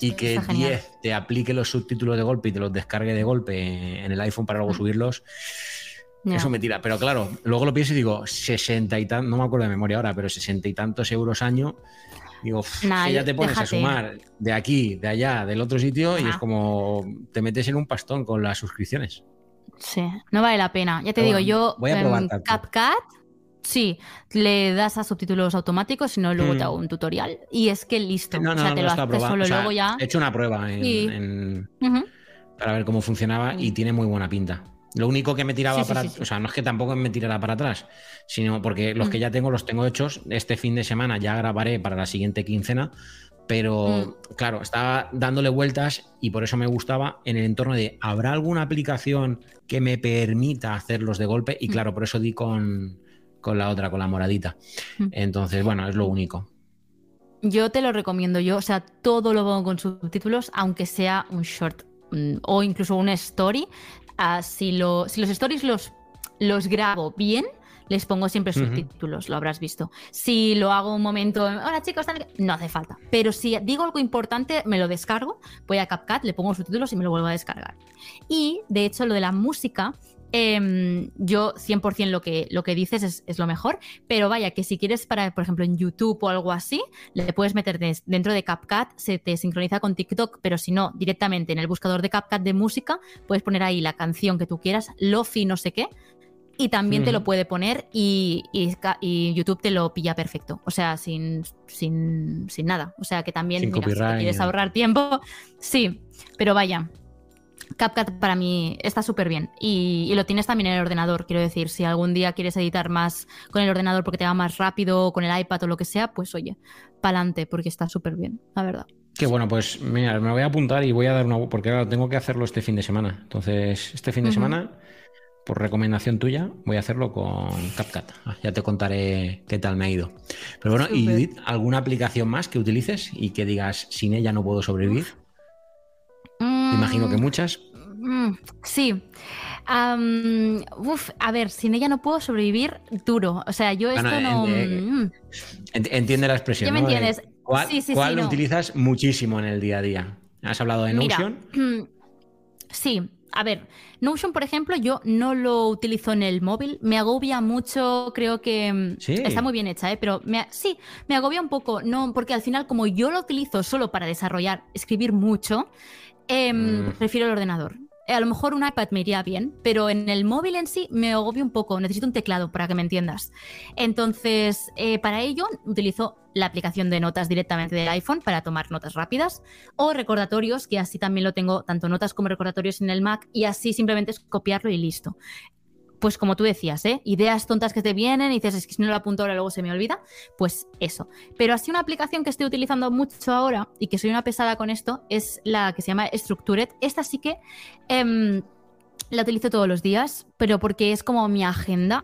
Speaker 2: y que
Speaker 3: Está genial.
Speaker 2: 10 te aplique los subtítulos de golpe y te los descargue de golpe en el iPhone para luego
Speaker 3: Mm.
Speaker 2: subirlos. Eso me tira. Pero claro, luego lo pienso y digo, 60 y tantos, no me acuerdo de memoria ahora, pero 60 y tantos euros año. Digo, "Uf,
Speaker 3: Nah,
Speaker 2: que ya te pones
Speaker 3: déjate.
Speaker 2: a sumar de aquí, de allá, del otro sitio y es como te metes en un pastón con las suscripciones.
Speaker 3: Sí, no vale la pena. Ya te
Speaker 2: Pero
Speaker 3: digo,
Speaker 2: bueno,
Speaker 3: yo
Speaker 2: voy a probar
Speaker 3: en
Speaker 2: CapCut.
Speaker 3: Sí, le das a subtítulos automáticos, si no, luego te hago un tutorial. Y es que listo.
Speaker 2: No, no,
Speaker 3: o sea,
Speaker 2: no,
Speaker 3: te
Speaker 2: lo
Speaker 3: haces solo
Speaker 2: O sea,
Speaker 3: luego ya.
Speaker 2: He hecho una prueba en- para ver cómo funcionaba y
Speaker 3: Mm.
Speaker 2: tiene muy buena pinta. Lo único que me tiraba
Speaker 3: Sí,
Speaker 2: para,
Speaker 3: sí, sí.
Speaker 2: o sea, no es que tampoco me tirara para atrás, sino porque los que
Speaker 3: Mm.
Speaker 2: ya tengo los tengo hechos. Este fin de semana ya grabaré para la siguiente quincena, pero
Speaker 3: Mm.
Speaker 2: claro, estaba dándole vueltas y por eso me gustaba en el entorno de ¿habrá alguna aplicación que me permita hacerlos de golpe? Y
Speaker 3: Mm.
Speaker 2: claro, por eso di con, con la otra, con la moradita.
Speaker 3: Mm.
Speaker 2: Entonces, bueno, es lo único.
Speaker 3: Yo te lo recomiendo yo, o sea, todo lo pongo con subtítulos, aunque sea un short mm, o incluso una story. Ah, si, lo- si los stories los, los grabo bien, les pongo siempre subtítulos, lo habrás visto. Si lo hago un momento, hola chicos, tal", no hace falta. Pero si digo algo importante, me lo descargo, voy a CapCut, le pongo subtítulos y me lo vuelvo a descargar. Y de hecho, lo de la música, em, yo 100% lo que, lo que dices es, es lo mejor, pero vaya, que si quieres para, por ejemplo, en YouTube o algo así, le puedes meter dentro de CapCut, se te sincroniza con TikTok, pero si no, directamente en el buscador de CapCut de música, puedes poner ahí la canción que tú quieras, Lofi no sé qué, y también te lo
Speaker 2: Ujú.
Speaker 3: puede poner y, y YouTube te lo pilla perfecto, o sea, sin, sin, sin nada. O sea, que también, mira, si te quieres ahorrar tiempo, sí, pero vaya. CapCut para mí está súper bien y, y lo tienes también en el ordenador, quiero decir, si algún día quieres editar más con el ordenador porque te va más rápido o con el iPad o lo que sea, pues oye, pa'lante porque está súper bien, la verdad.
Speaker 2: Que bueno, pues mira, me voy a apuntar y voy a dar una. Porque claro, tengo que hacerlo este fin de semana. Entonces, este fin de semana, por recomendación tuya, voy a hacerlo con CapCut. Ah, Ya te contaré qué tal me ha ido. Pero bueno, y
Speaker 3: Súper.
Speaker 2: ¿alguna aplicación más que utilices y que digas sin ella no puedo sobrevivir? Me Imagino que
Speaker 3: Mm,
Speaker 2: muchas.
Speaker 3: Mm, sí. Uf, a ver, sin ella no puedo sobrevivir duro. O sea, yo esto
Speaker 2: Bueno,
Speaker 3: no.
Speaker 2: eh,
Speaker 3: mm,
Speaker 2: Ent- Entiende la expresión.
Speaker 3: ¿Ya me
Speaker 2: ¿no?
Speaker 3: Entiendes?
Speaker 2: ¿Cuál,
Speaker 3: Sí, sí,
Speaker 2: cuál
Speaker 3: sí,
Speaker 2: lo
Speaker 3: no.
Speaker 2: utilizas muchísimo en el día a día? ¿Has hablado de
Speaker 3: Mira,
Speaker 2: Notion?
Speaker 3: Sí, a ver, Notion, por ejemplo, yo no lo utilizo en el móvil. Me agobia mucho, creo que
Speaker 2: Sí.
Speaker 3: está muy bien hecha, ¿eh? pero me sí, me agobia un poco, no, porque al final, como yo lo utilizo solo para desarrollar, escribir mucho, em,
Speaker 2: Mm.
Speaker 3: prefiero el ordenador. Eh, A lo mejor un iPad me iría bien, pero en el móvil en sí me agobia un poco. Necesito un teclado para que me entiendas. Entonces, eh, para ello utilizo la aplicación de notas directamente del iPhone para tomar notas rápidas o recordatorios, que así también lo tengo, tanto notas como recordatorios en el Mac, y así simplemente es copiarlo y listo. Pues como tú decías, ¿eh? ideas tontas que te vienen y dices, es que si no lo apunto ahora luego se me olvida, pues eso. Pero así una aplicación que estoy utilizando mucho ahora y que soy una pesada con esto es la que se llama Structured. Esta sí que em, la utilizo todos los días, pero porque es como mi agenda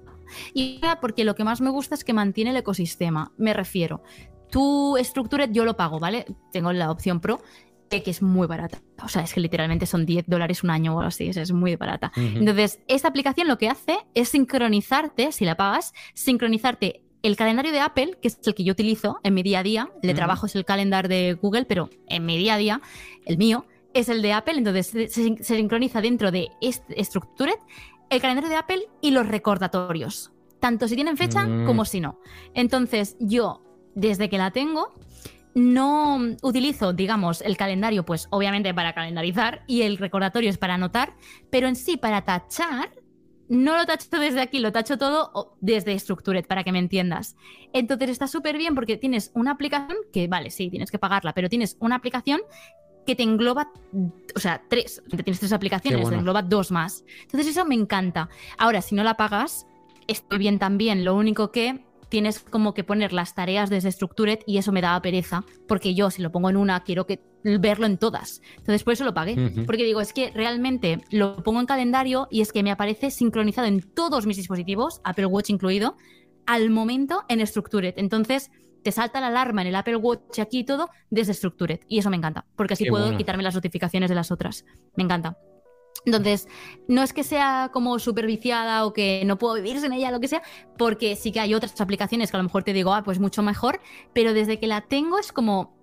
Speaker 3: y porque lo que más me gusta es que mantiene el ecosistema. Me refiero, tu Structured yo lo pago, ¿vale? Tengo la opción Pro, que es muy barata. O sea, es que literalmente son 10 dólares un año o algo así, es- muy barata. Entonces, esta aplicación lo que hace es sincronizarte, si la pagas, sincronizarte el calendario de Apple, que es el que yo utilizo en mi día a día. El de trabajo es el calendar de Google, pero en mi día a día, el mío es el de Apple. Entonces, se, se- se sincroniza dentro de este Structured el calendario de Apple y los recordatorios, tanto si tienen fecha
Speaker 2: Mm.
Speaker 3: como si no. Entonces, yo, desde que la tengo, no utilizo, digamos, el calendario, pues obviamente para calendarizar y el recordatorio es para anotar, pero en sí para tachar, no lo tacho desde aquí, lo tacho todo desde Structured, para que me entiendas. Entonces está súper bien porque tienes una aplicación que, vale, sí, tienes que pagarla, pero tienes una aplicación que te engloba, o sea, tres, tienes tres aplicaciones,
Speaker 2: bueno.
Speaker 3: te engloba dos más. Entonces eso me encanta. Ahora, si no la pagas, estoy bien también, lo único que tienes como que poner las tareas desde Structured y eso me da pereza, porque yo si lo pongo en una quiero que verlo en todas. Entonces por eso lo pagué, porque digo, es que realmente lo pongo en calendario y es que me aparece sincronizado en todos mis dispositivos, Apple Watch incluido, al momento en Structured. Entonces te salta la alarma en el Apple Watch aquí y todo desde Structured y eso me encanta, porque así
Speaker 2: Qué
Speaker 3: puedo
Speaker 2: bueno.
Speaker 3: quitarme las notificaciones de las otras. Me encanta. Entonces, no es que sea como súper viciada o que no puedo vivir sin ella, lo que sea, porque sí que hay otras aplicaciones que a lo mejor te digo, ah, pues mucho mejor, pero desde que la tengo es como...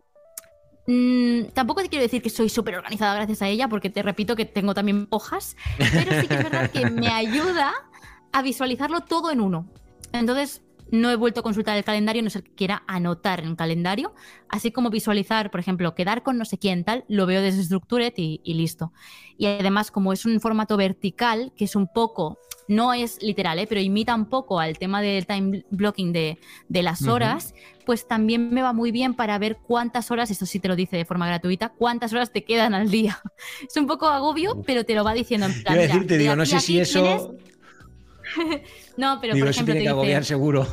Speaker 3: mm, tampoco te quiero decir que soy súper organizada gracias a ella, porque te repito que tengo también hojas, pero sí que es verdad que me ayuda a visualizarlo todo en uno. Entonces, no he vuelto a consultar el calendario, no sé que quiera anotar en el calendario, así como visualizar, por ejemplo, quedar con no sé quién tal, lo veo desde Structured y, y listo. Y además, como es un formato vertical, que es un poco no es literal, ¿eh? pero imita un poco al tema del time blocking de, de las horas, pues también me va muy bien para ver cuántas horas, esto sí te lo dice de forma gratuita, cuántas horas te quedan al día. Es un poco agobio, pero te lo va diciendo en plan.
Speaker 2: Decirte, digo, no sé si eso...
Speaker 3: no, pero
Speaker 2: digo,
Speaker 3: por
Speaker 2: eso
Speaker 3: ejemplo,
Speaker 2: tiene
Speaker 3: te
Speaker 2: que agobiar
Speaker 3: dice,
Speaker 2: seguro.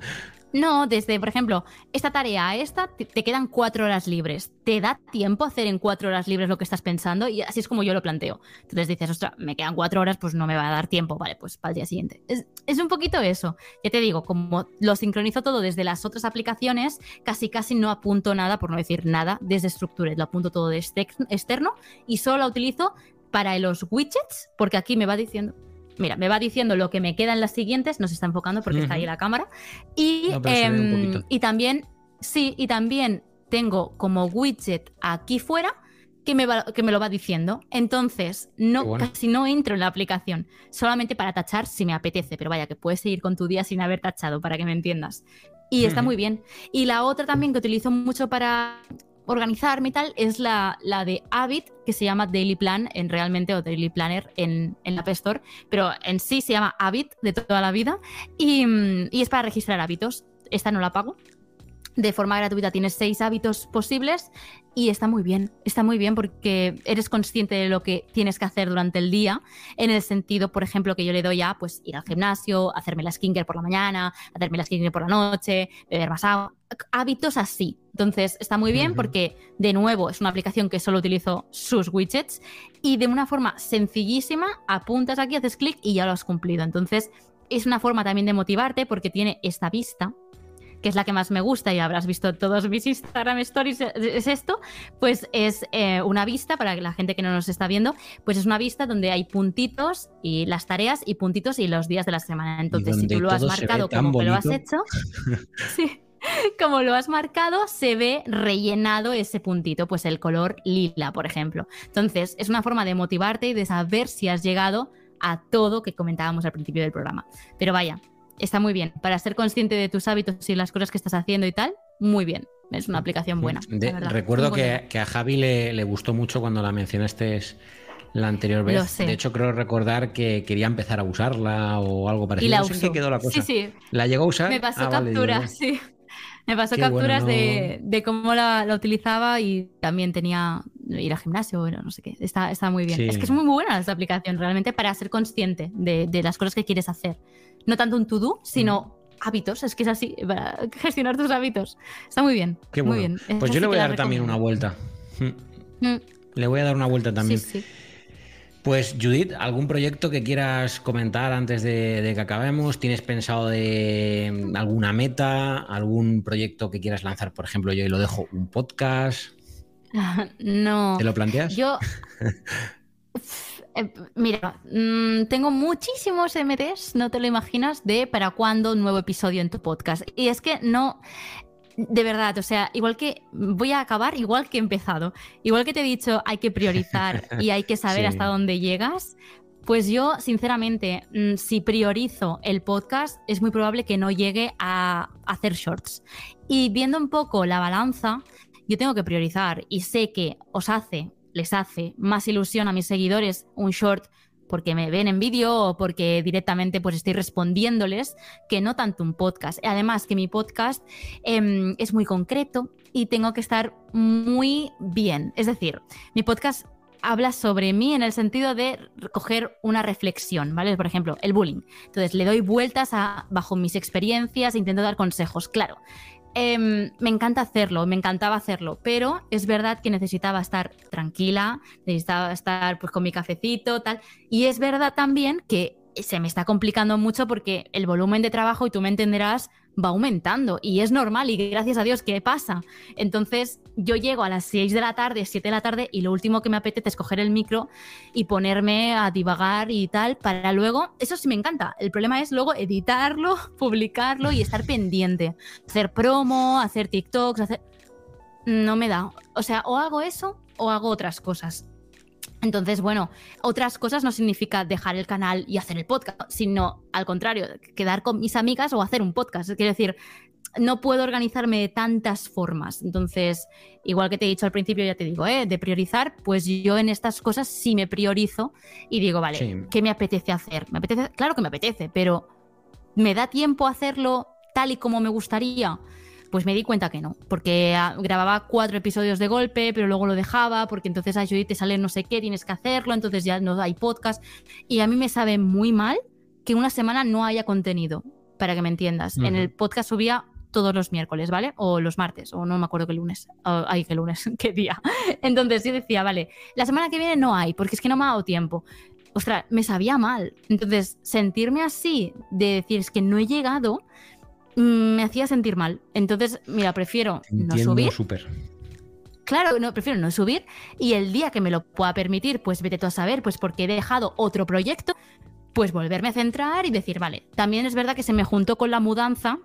Speaker 3: no, desde, por ejemplo, esta tarea a esta te, quedan cuatro horas libres. ¿Te da tiempo hacer en cuatro horas libres lo que estás pensando? Y así es como yo lo planteo. Entonces dices, ostras, me quedan cuatro horas, pues no me va a dar tiempo. Vale, pues para el día siguiente. Es, es un poquito eso. Ya te digo, como lo sincronizo todo desde las otras aplicaciones, casi casi no apunto nada, por no decir nada, desde Structured. Lo apunto todo de externo y solo la utilizo para los widgets, porque aquí me va diciendo. Mira, me va diciendo lo que me queda en las siguientes, no se está enfocando porque está ahí la cámara. Y,
Speaker 2: No,
Speaker 3: em, y también, sí, y también tengo como widget aquí fuera que me, va- que me lo va diciendo. Entonces, no,
Speaker 2: bueno.
Speaker 3: casi no entro en la aplicación, solamente para tachar si me apetece, pero vaya, que puedes seguir con tu día sin haber tachado, para que me entiendas. Y está muy bien. Y la otra también que utilizo mucho para organizarme y tal es la, la de Habit, que se llama Daily Plan en realmente, o Daily Planner en, en la App Store, pero en sí se llama Habit de toda la vida y, mm, y es para registrar hábitos. Esta no la pago. De forma gratuita tienes seis hábitos posibles y está muy bien, está muy bien porque eres consciente de lo que tienes que hacer durante el día, en el sentido, por ejemplo, que yo le doy a pues, ir al gimnasio, hacerme la skincare por la mañana, hacerme la skincare por la noche, beber más agua, hábitos así. Entonces está muy bien porque, de nuevo, es una aplicación que solo utilizo sus widgets y de una forma sencillísima apuntas aquí, haces clic y ya lo has cumplido. Entonces es una forma también de motivarte porque tiene esta vista que es la que más me gusta y habrás visto todos mis Instagram stories, es- es esto, pues es eh, una vista, para la gente que no nos está viendo, pues es una vista donde hay puntitos y las tareas y puntitos y los días de la semana. Entonces, si tú lo has marcado como que lo has hecho, sí, como lo has marcado, se ve rellenado ese puntito, pues el color lila, por ejemplo. Entonces, es una forma de motivarte y de saber si has llegado a todo que comentábamos al principio del programa. Pero vaya, está muy bien. Para ser consciente de tus hábitos y las cosas que estás haciendo y tal, muy bien. Es una aplicación buena.
Speaker 2: De-
Speaker 3: la verdad.
Speaker 2: recuerdo
Speaker 3: buena.
Speaker 2: que, que a Javi le, le gustó mucho cuando la mencionaste la anterior vez.
Speaker 3: Lo sé.
Speaker 2: De hecho, creo recordar que quería empezar a usarla o algo
Speaker 3: Y
Speaker 2: parecido.
Speaker 3: la
Speaker 2: no sé qué quedó la cosa.
Speaker 3: Sí, sí.
Speaker 2: ¿La llegó a usar?
Speaker 3: Me pasó
Speaker 2: Ah, vale,
Speaker 3: capturas, sí. Me pasó
Speaker 2: Qué bueno,
Speaker 3: capturas
Speaker 2: no-
Speaker 3: de, de cómo la, la utilizaba y también tenía ir al gimnasio, bueno, no sé qué. Está, está muy bien.
Speaker 2: Sí.
Speaker 3: Es que es muy buena esta aplicación realmente para ser consciente de, de las cosas que quieres hacer. No tanto un to-do, sino hábitos. Es que es así, para gestionar tus hábitos. Está muy bien.
Speaker 2: Qué
Speaker 3: muy
Speaker 2: bueno.
Speaker 3: bien.
Speaker 2: Pues yo le voy a dar también una vuelta. Mm.
Speaker 3: Mm,
Speaker 2: Le voy a dar una vuelta también.
Speaker 3: Sí, sí.
Speaker 2: Pues Judith, ¿algún proyecto que quieras comentar antes de, de que acabemos? ¿Tienes pensado de mm, alguna meta? ¿Algún proyecto que quieras lanzar? Por ejemplo, yo ahí lo dejo, un podcast.
Speaker 3: No.
Speaker 2: ¿Te lo planteas?
Speaker 3: Yo. Eh, Mira, mm, tengo muchísimos MTs, no te lo imaginas, de para cuándo un nuevo episodio en tu podcast. Y es que no. De verdad, o sea, igual que voy a acabar igual que he empezado. Igual que te he dicho, hay que priorizar y hay que saber
Speaker 2: Sí.
Speaker 3: hasta dónde llegas. Pues yo, sinceramente, mm, si priorizo el podcast, es muy probable que no llegue a hacer shorts. Y viendo un poco la balanza, yo tengo que priorizar y sé que os hace, les hace más ilusión a mis seguidores un short porque me ven en vídeo o porque directamente pues estoy respondiéndoles que no tanto un podcast. Además que mi podcast em, es muy concreto y tengo que estar muy bien. Es decir, mi podcast habla sobre mí en el sentido de coger una reflexión, ¿vale? Por ejemplo, el bullying. Entonces le doy vueltas a, bajo mis experiencias intento dar consejos. Claro, Em, me encanta hacerlo, me encantaba hacerlo, pero es verdad que necesitaba estar tranquila, necesitaba estar pues con mi cafecito, tal. Y es verdad también que se me está complicando mucho porque el volumen de trabajo, y tú me entenderás, va aumentando. Y es normal, y gracias a Dios que pasa. Entonces, yo llego a las 6 de la tarde, 7 de la tarde, y lo último que me apetece es coger el micro y ponerme a divagar y tal, para luego, eso sí me encanta. El problema es luego editarlo, publicarlo y estar pendiente. Hacer promo, hacer TikToks, hacer... No me da. O sea, o hago eso o hago otras cosas. Entonces, bueno, otras cosas no significa dejar el canal y hacer el podcast, sino al contrario, quedar con mis amigas o hacer un podcast. Quiero decir, no puedo organizarme de tantas formas. Entonces, igual que te he dicho al principio, ya te digo, ¿eh? de priorizar, pues yo en estas cosas sí me priorizo y digo, vale, ¿qué me apetece hacer? ¿Me apetece? Claro que me apetece, pero ¿me da tiempo a hacerlo tal y como me gustaría? Pues me di cuenta que no, porque ah, grababa cuatro episodios de golpe, pero luego lo dejaba, porque entonces a Judith te sale no sé qué, tienes que hacerlo, entonces ya no hay podcast. Y a mí me sabe muy mal que una semana no haya contenido, para que me entiendas. En el podcast subía todos los miércoles, ¿vale? O los martes, o no me acuerdo qué lunes. ay, qué lunes, qué día. Entonces yo decía, vale, la semana que viene no hay, porque es que no me ha dado tiempo. Ostras, me sabía mal. Entonces, sentirme así, de decir, es que no he llegado, me hacía sentir mal. Entonces, mira, prefiero no subir. Claro, no, prefiero no subir y el día que me lo pueda permitir, pues vete tú a saber, pues porque he dejado otro proyecto, pues volverme a centrar y decir, vale, también es verdad que se me juntó con la mudanza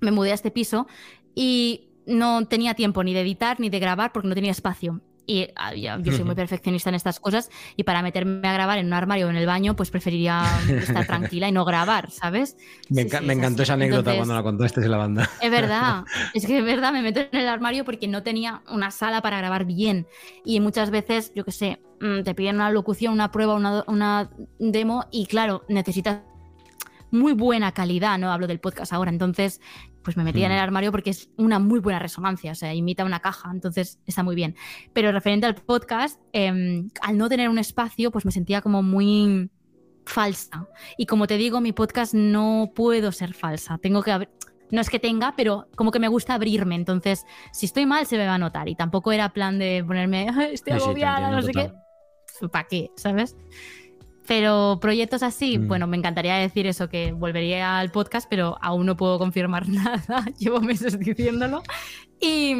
Speaker 3: me mudé a este piso y no tenía tiempo ni de editar ni de grabar porque no tenía espacio. Y ah, yo soy muy perfeccionista en estas cosas y para meterme a grabar en un armario o en el baño, pues preferiría estar tranquila y no grabar, ¿sabes?
Speaker 2: Me, encantó esa anécdota cuando la contaste en la banda.
Speaker 3: Es verdad, es que es verdad, me meto en el armario porque no tenía una sala para grabar bien. Y muchas veces, yo qué sé, mm, te piden una locución, una prueba, una, una demo y claro, necesitas muy buena calidad, ¿no? Hablo del podcast ahora, entonces pues me metía en el mm. armario porque es una muy buena resonancia, o sea, imita una caja, entonces está muy bien. Pero referente al podcast, em, al no tener un espacio, pues me sentía como muy falsa. Y como te digo, mi podcast no puedo ser falsa, tengo que no es que tenga, pero como que me gusta abrirme. Entonces, si estoy mal, se me va a notar. Y tampoco era plan de ponerme, estoy agobiada, no sé qué. ¿Para qué? ¿Sabes? Pero proyectos así, mm. bueno, me encantaría decir eso, que volvería al podcast, pero aún no puedo confirmar nada. Llevo meses diciéndolo. Y,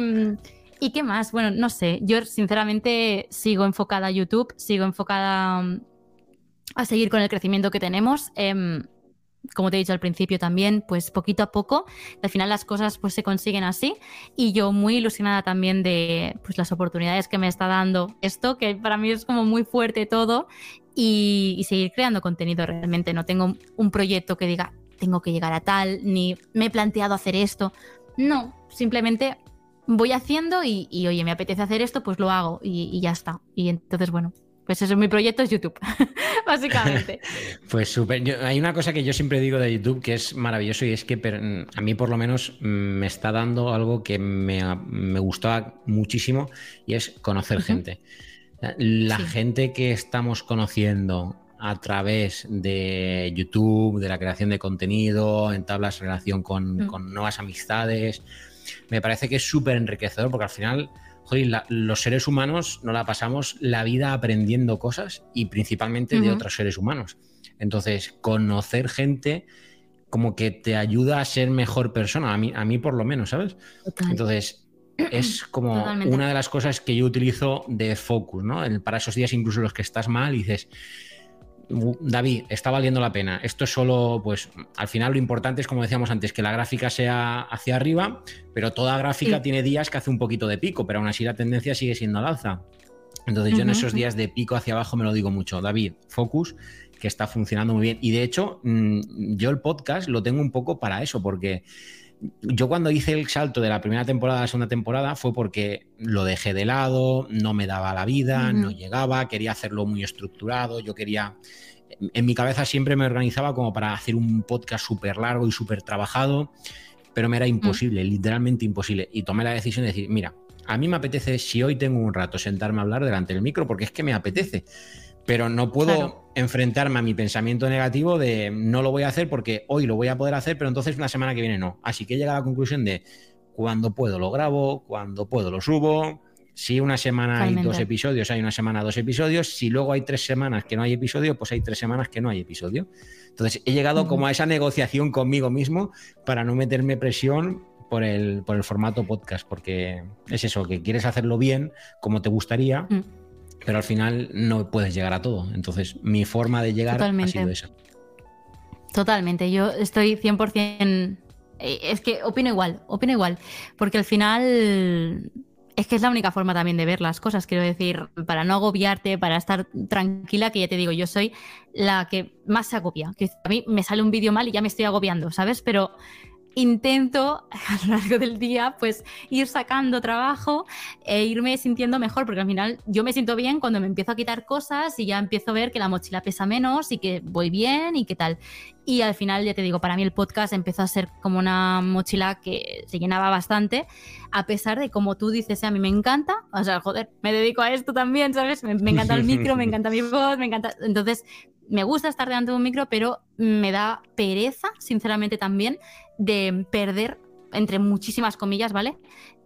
Speaker 3: y, qué más? Bueno, no sé. Yo sinceramente sigo enfocada a YouTube, sigo enfocada mm, a seguir con el crecimiento que tenemos. Em, como te he dicho al principio también, pues poquito a poco, al final las cosas pues se consiguen así y yo muy ilusionada también de pues las oportunidades que me está dando esto, que para mí es como muy fuerte todo y, seguir creando contenido realmente. No tengo un proyecto que diga, tengo que llegar a tal, ni me he planteado hacer esto. No, simplemente voy haciendo y, oye, me apetece hacer esto, pues lo hago y, ya está. Y entonces, bueno, pues eso es mi proyecto, es YouTube, básicamente.
Speaker 2: pues súper. Hay una cosa que yo siempre digo de YouTube que es maravilloso y es que a mí por lo menos me está dando algo que me, me gustaba muchísimo y es conocer gente. La gente que estamos conociendo a través de YouTube, de la creación de contenido, entablas relación con, mm. con nuevas amistades, me parece que es súper enriquecedor porque al final, joder, los seres humanos no la pasamos la vida aprendiendo cosas y principalmente de otros seres humanos. Entonces, conocer gente como que te ayuda a ser mejor persona, a mí, a mí por lo menos, ¿sabes? Entonces, es como una de las cosas que yo utilizo de focus, ¿no? Para esos días incluso los que estás mal dices, David, está valiendo la pena. Esto es solo, pues, al final lo importante es, como decíamos antes, que la gráfica sea hacia arriba, pero toda gráfica tiene días que hace un poquito de pico, pero aún así la tendencia sigue siendo al alza. Entonces yo en esos días de pico hacia abajo me lo digo mucho, David, focus, que está funcionando muy bien. Y de hecho, mm, yo el podcast lo tengo un poco para eso, porque yo cuando hice el salto de la primera temporada a la segunda temporada fue porque lo dejé de lado, no me daba la vida, no llegaba, quería hacerlo muy estructurado, yo quería... En mi cabeza siempre me organizaba como para hacer un podcast súper largo y súper trabajado, pero me era mm. imposible, literalmente imposible. Y tomé la decisión de decir, mira, a mí me apetece, si hoy tengo un rato, sentarme a hablar delante del micro, porque es que me apetece pero no puedo enfrentarme a mi pensamiento negativo de no lo voy a hacer porque hoy lo voy a poder hacer, pero entonces la semana que viene no. Así que he llegado a la conclusión de cuando puedo lo grabo, cuando puedo lo subo. Si una semana hay dos episodios, hay una semana dos episodios. Si luego hay tres semanas que no hay episodio, pues hay tres semanas que no hay episodio. Entonces he llegado como a esa negociación conmigo mismo para no meterme presión por el, por el formato podcast, porque es eso, que quieres hacerlo bien, como te gustaría. Mm pero al final no puedes llegar a todo. Entonces, mi forma de llegar ha sido esa.
Speaker 3: Totalmente, yo estoy 100%... Eh, es que opino igual, opino igual, porque al final es que es la única forma también de ver las cosas, quiero decir, para no agobiarte, para estar tranquila, que ya te digo, yo soy la que más se agobia. Que a mí me sale un vídeo mal y ya me estoy agobiando, ¿sabes? Pero intento a lo largo del día pues ir sacando trabajo e irme sintiendo mejor porque al final yo me siento bien cuando me empiezo a quitar cosas y ya empiezo a ver que la mochila pesa menos y que voy bien y qué tal. Y al final, ya te digo, para mí el podcast empezó a ser como una mochila que se llenaba bastante, a pesar de como tú dices, a mí me encanta, o sea, joder, me dedico a esto también, ¿sabes? Me, me encanta el micro, me encanta mi voz, me encanta... Entonces, me gusta estar delante de un micro, pero me da pereza, sinceramente también, de perder, entre muchísimas comillas, ¿vale?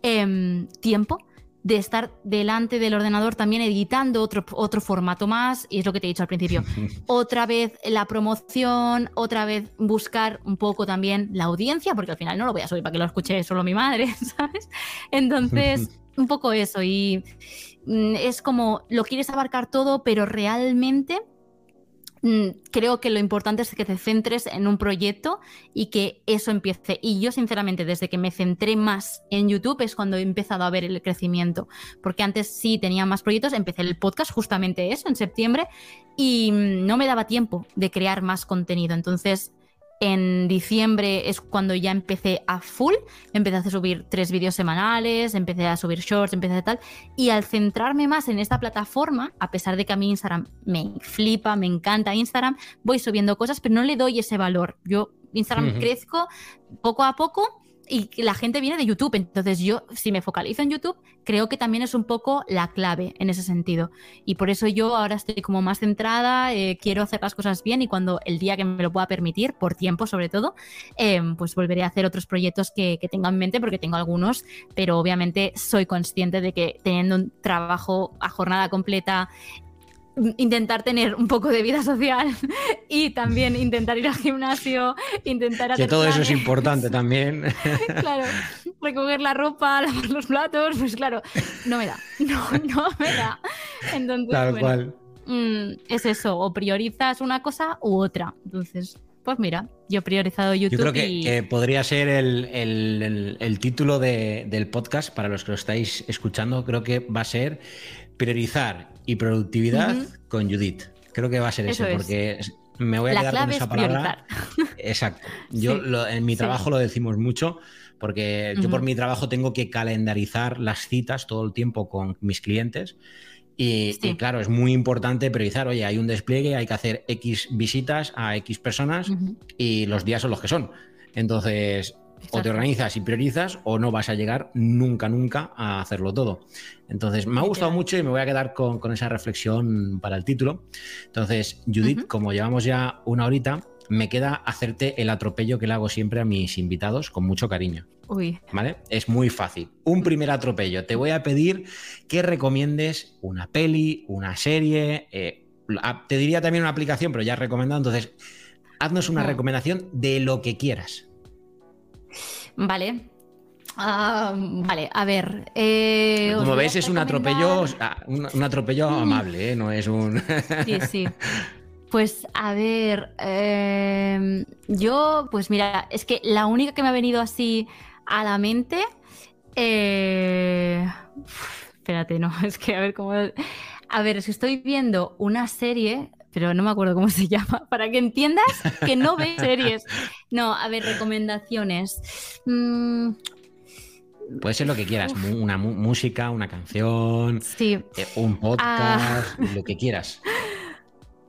Speaker 3: Em, tiempo de estar delante del ordenador también editando otro, otro formato más, y es lo que te he dicho al principio. otra vez la promoción, otra vez buscar un poco también la audiencia, porque al final no lo voy a subir para que lo escuche solo mi madre, ¿sabes? Entonces, un poco eso, y mm, es como lo quieres abarcar todo, pero realmente creo que lo importante es que te centres en un proyecto y que eso empiece. Y yo, sinceramente, desde que me centré más en YouTube es cuando he empezado a ver el crecimiento. Porque antes sí tenía más proyectos, empecé el podcast justamente eso, en septiembre, y mm, no me daba tiempo de crear más contenido. Entonces, en diciembre es cuando ya empecé a full, empecé a subir tres vídeos semanales, empecé a subir shorts, empecé a tal, y al centrarme más en esta plataforma, a pesar de que a mí Instagram me flipa, me encanta Instagram, voy subiendo cosas, pero no le doy ese valor. Yo Instagram crezco poco a poco y la gente viene de YouTube. Entonces yo, si me focalizo en YouTube, creo que también es un poco la clave en ese sentido. Y por eso yo ahora estoy como más centrada, eh, quiero hacer las cosas bien y cuando el día que me lo pueda permitir, por tiempo sobre todo, eh, pues volveré a hacer otros proyectos que, que tenga en mente porque tengo algunos, pero obviamente soy consciente de que teniendo un trabajo a jornada completa intentar tener un poco de vida social y también intentar ir al gimnasio, intentar hacer
Speaker 2: Que todo eso es importante también.
Speaker 3: claro, recoger la ropa, lavar los platos, pues claro, no me da, no, no me da. Entonces, Tal cual. Mm, es eso, o priorizas una cosa u otra. Entonces, pues mira, yo he priorizado YouTube.
Speaker 2: Yo creo que, podría ser el, título del podcast para los que lo estáis escuchando. Creo que va a ser priorizar y productividad con Judith. Creo que va a ser eso, porque me voy a quedar con esa palabra. Exacto. Yo en mi trabajo lo decimos mucho porque yo por mi trabajo tengo que calendarizar las citas todo el tiempo con mis clientes. Y, claro, es muy importante priorizar, oye, hay un despliegue, hay que hacer X visitas a X personas y los días son los que son. Entonces, o te organizas y priorizas o no vas a llegar nunca, nunca a hacerlo todo. Entonces, me ha gustado mucho y me voy a quedar con, esa reflexión para el título. Entonces, Judith, como llevamos ya una horita, me queda hacerte el atropello que le hago siempre a mis invitados con mucho cariño.
Speaker 3: Uy.
Speaker 2: ¿Vale? Es muy fácil. Un primer atropello. Te voy a pedir que recomiendes una peli, una serie. Eh, te diría también una aplicación, pero ya recomendado. Entonces, haznos una recomendación de lo que quieras.
Speaker 3: Vale. Vale, a ver. Eh,
Speaker 2: Como veis, es un atropello, un, atropello amable, ¿eh? no es un.
Speaker 3: sí, sí. Pues a ver, em, yo, pues mira, es que la única que me ha venido así a la mente. Eh, espérate, no, es que a ver cómo. A ver, es que estoy viendo una serie pero no me acuerdo cómo se llama, para que entiendas que no ve series. No, a ver, recomendaciones. Mm.
Speaker 2: Puede ser lo que quieras, una música, una canción,
Speaker 3: sí.
Speaker 2: Eh, un podcast, ah. lo que quieras.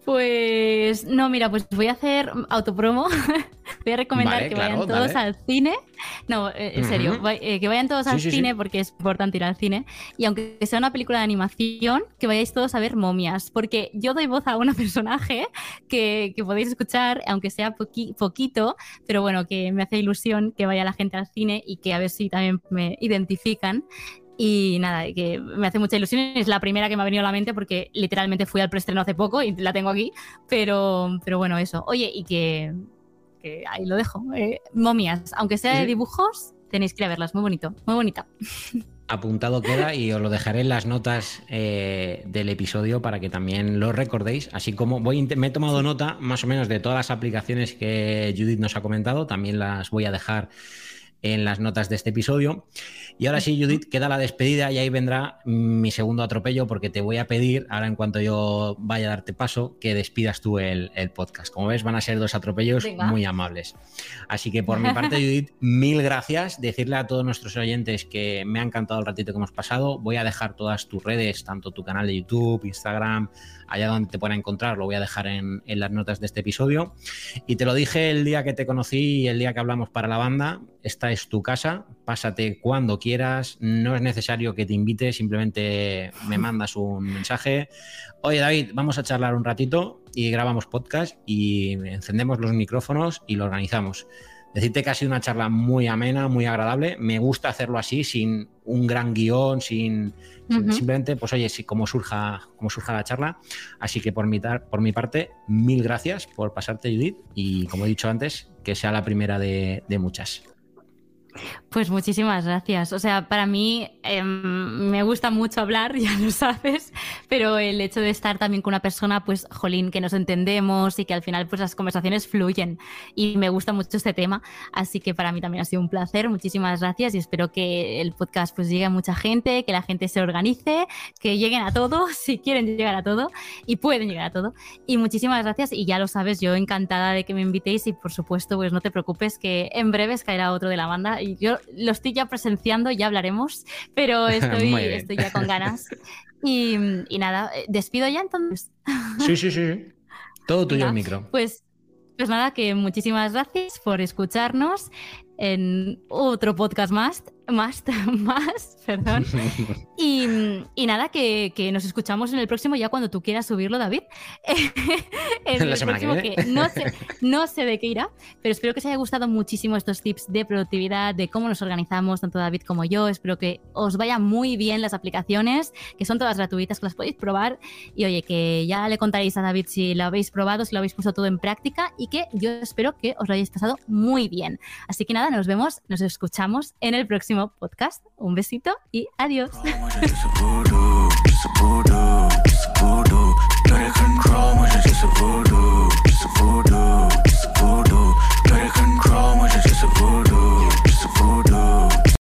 Speaker 3: Pues no, mira, pues voy a hacer autopromo. voy a recomendar que vayan todos al cine. No, eh, en serio, eh, que vayan todos al cine porque es importante ir al cine. Y aunque sea una película de animación, que vayáis todos a ver momias. Porque yo doy voz a una personaje que, podéis escuchar, aunque sea poquito, pero bueno, que me hace ilusión que vaya la gente al cine y que a ver si también me identifican. Y nada, que me hace mucha ilusión. Es la primera que me ha venido a la mente porque literalmente fui al preestreno hace poco y la tengo aquí. Pero, pero bueno, eso. Oye, y que, ahí lo dejo. Eh, momias, aunque sea de dibujos, tenéis que ir a verlas. Muy bonito, muy bonita.
Speaker 2: Apuntado queda y os lo dejaré en las notas eh, del episodio para que también lo recordéis. Así como voy, me he tomado nota más o menos de todas las aplicaciones que Judith nos ha comentado. También las voy a dejar en las notas de este episodio. Y ahora sí, Judith, queda la despedida y ahí vendrá mi segundo atropello porque te voy a pedir, ahora en cuanto yo vaya a darte paso, que despidas tú el, podcast. Como ves, van a ser dos atropellos muy amables. Así que por mi parte, Judith, mil gracias. Decirle a todos nuestros oyentes que me ha encantado el ratito que hemos pasado. Voy a dejar todas tus redes, tanto tu canal de YouTube, Instagram, allá donde te puedan encontrar, lo voy a dejar en, las notas de este episodio. Y te lo dije el día que te conocí y el día que hablamos para la banda, esta es tu casa, pásate cuando quieras, no es necesario que te invite, simplemente me mandas un mensaje. Oye David, vamos a charlar un ratito y grabamos podcast y encendemos los micrófonos y lo organizamos. Decirte que ha sido una charla muy amena, muy agradable. Me gusta hacerlo así, sin un gran guion, sin, simplemente, pues oye, si, como surja, como surja la charla. Así que por mi, por mi parte, mil gracias por pasarte, Judith, y como he dicho antes, que sea la primera de muchas.
Speaker 3: Pues muchísimas gracias. O sea, para mí em, me gusta mucho hablar, ya lo sabes, pero el hecho de estar también con una persona, pues, jolín, que nos entendemos y que al final, pues, las conversaciones fluyen. Y me gusta mucho este tema. Así que para mí también ha sido un placer. Muchísimas gracias y espero que el podcast, pues, llegue a mucha gente, que la gente se organice, que lleguen a todo, si quieren llegar a todo y pueden llegar a todo. Y muchísimas gracias. Y ya lo sabes, yo encantada de que me invitéis y, por supuesto, pues, no te preocupes que en breves caerá otro de la banda yo lo estoy ya presenciando, ya hablaremos, pero estoy, estoy ya con ganas. Y, nada, eh, despido ya entonces.
Speaker 2: Sí, sí, sí. Todo tuyo el micro.
Speaker 3: Pues, pues nada, que muchísimas gracias por escucharnos en otro podcast más más, más, perdón. Y, nada, que, nos escuchamos en el próximo ya cuando tú quieras subirlo, David.
Speaker 2: en la semana que,
Speaker 3: no, sé, no sé de qué irá, pero espero que os haya gustado muchísimo estos tips de productividad, de cómo nos organizamos, tanto David como yo. Espero que os vaya muy bien las aplicaciones, que son todas gratuitas, que las podéis probar. Y oye, que ya le contaréis a David si lo habéis probado, si lo habéis puesto todo en práctica y que yo espero que os lo hayáis pasado muy bien. Así que nada, nos vemos, nos escuchamos en el próximo podcast. Un besito y adiós.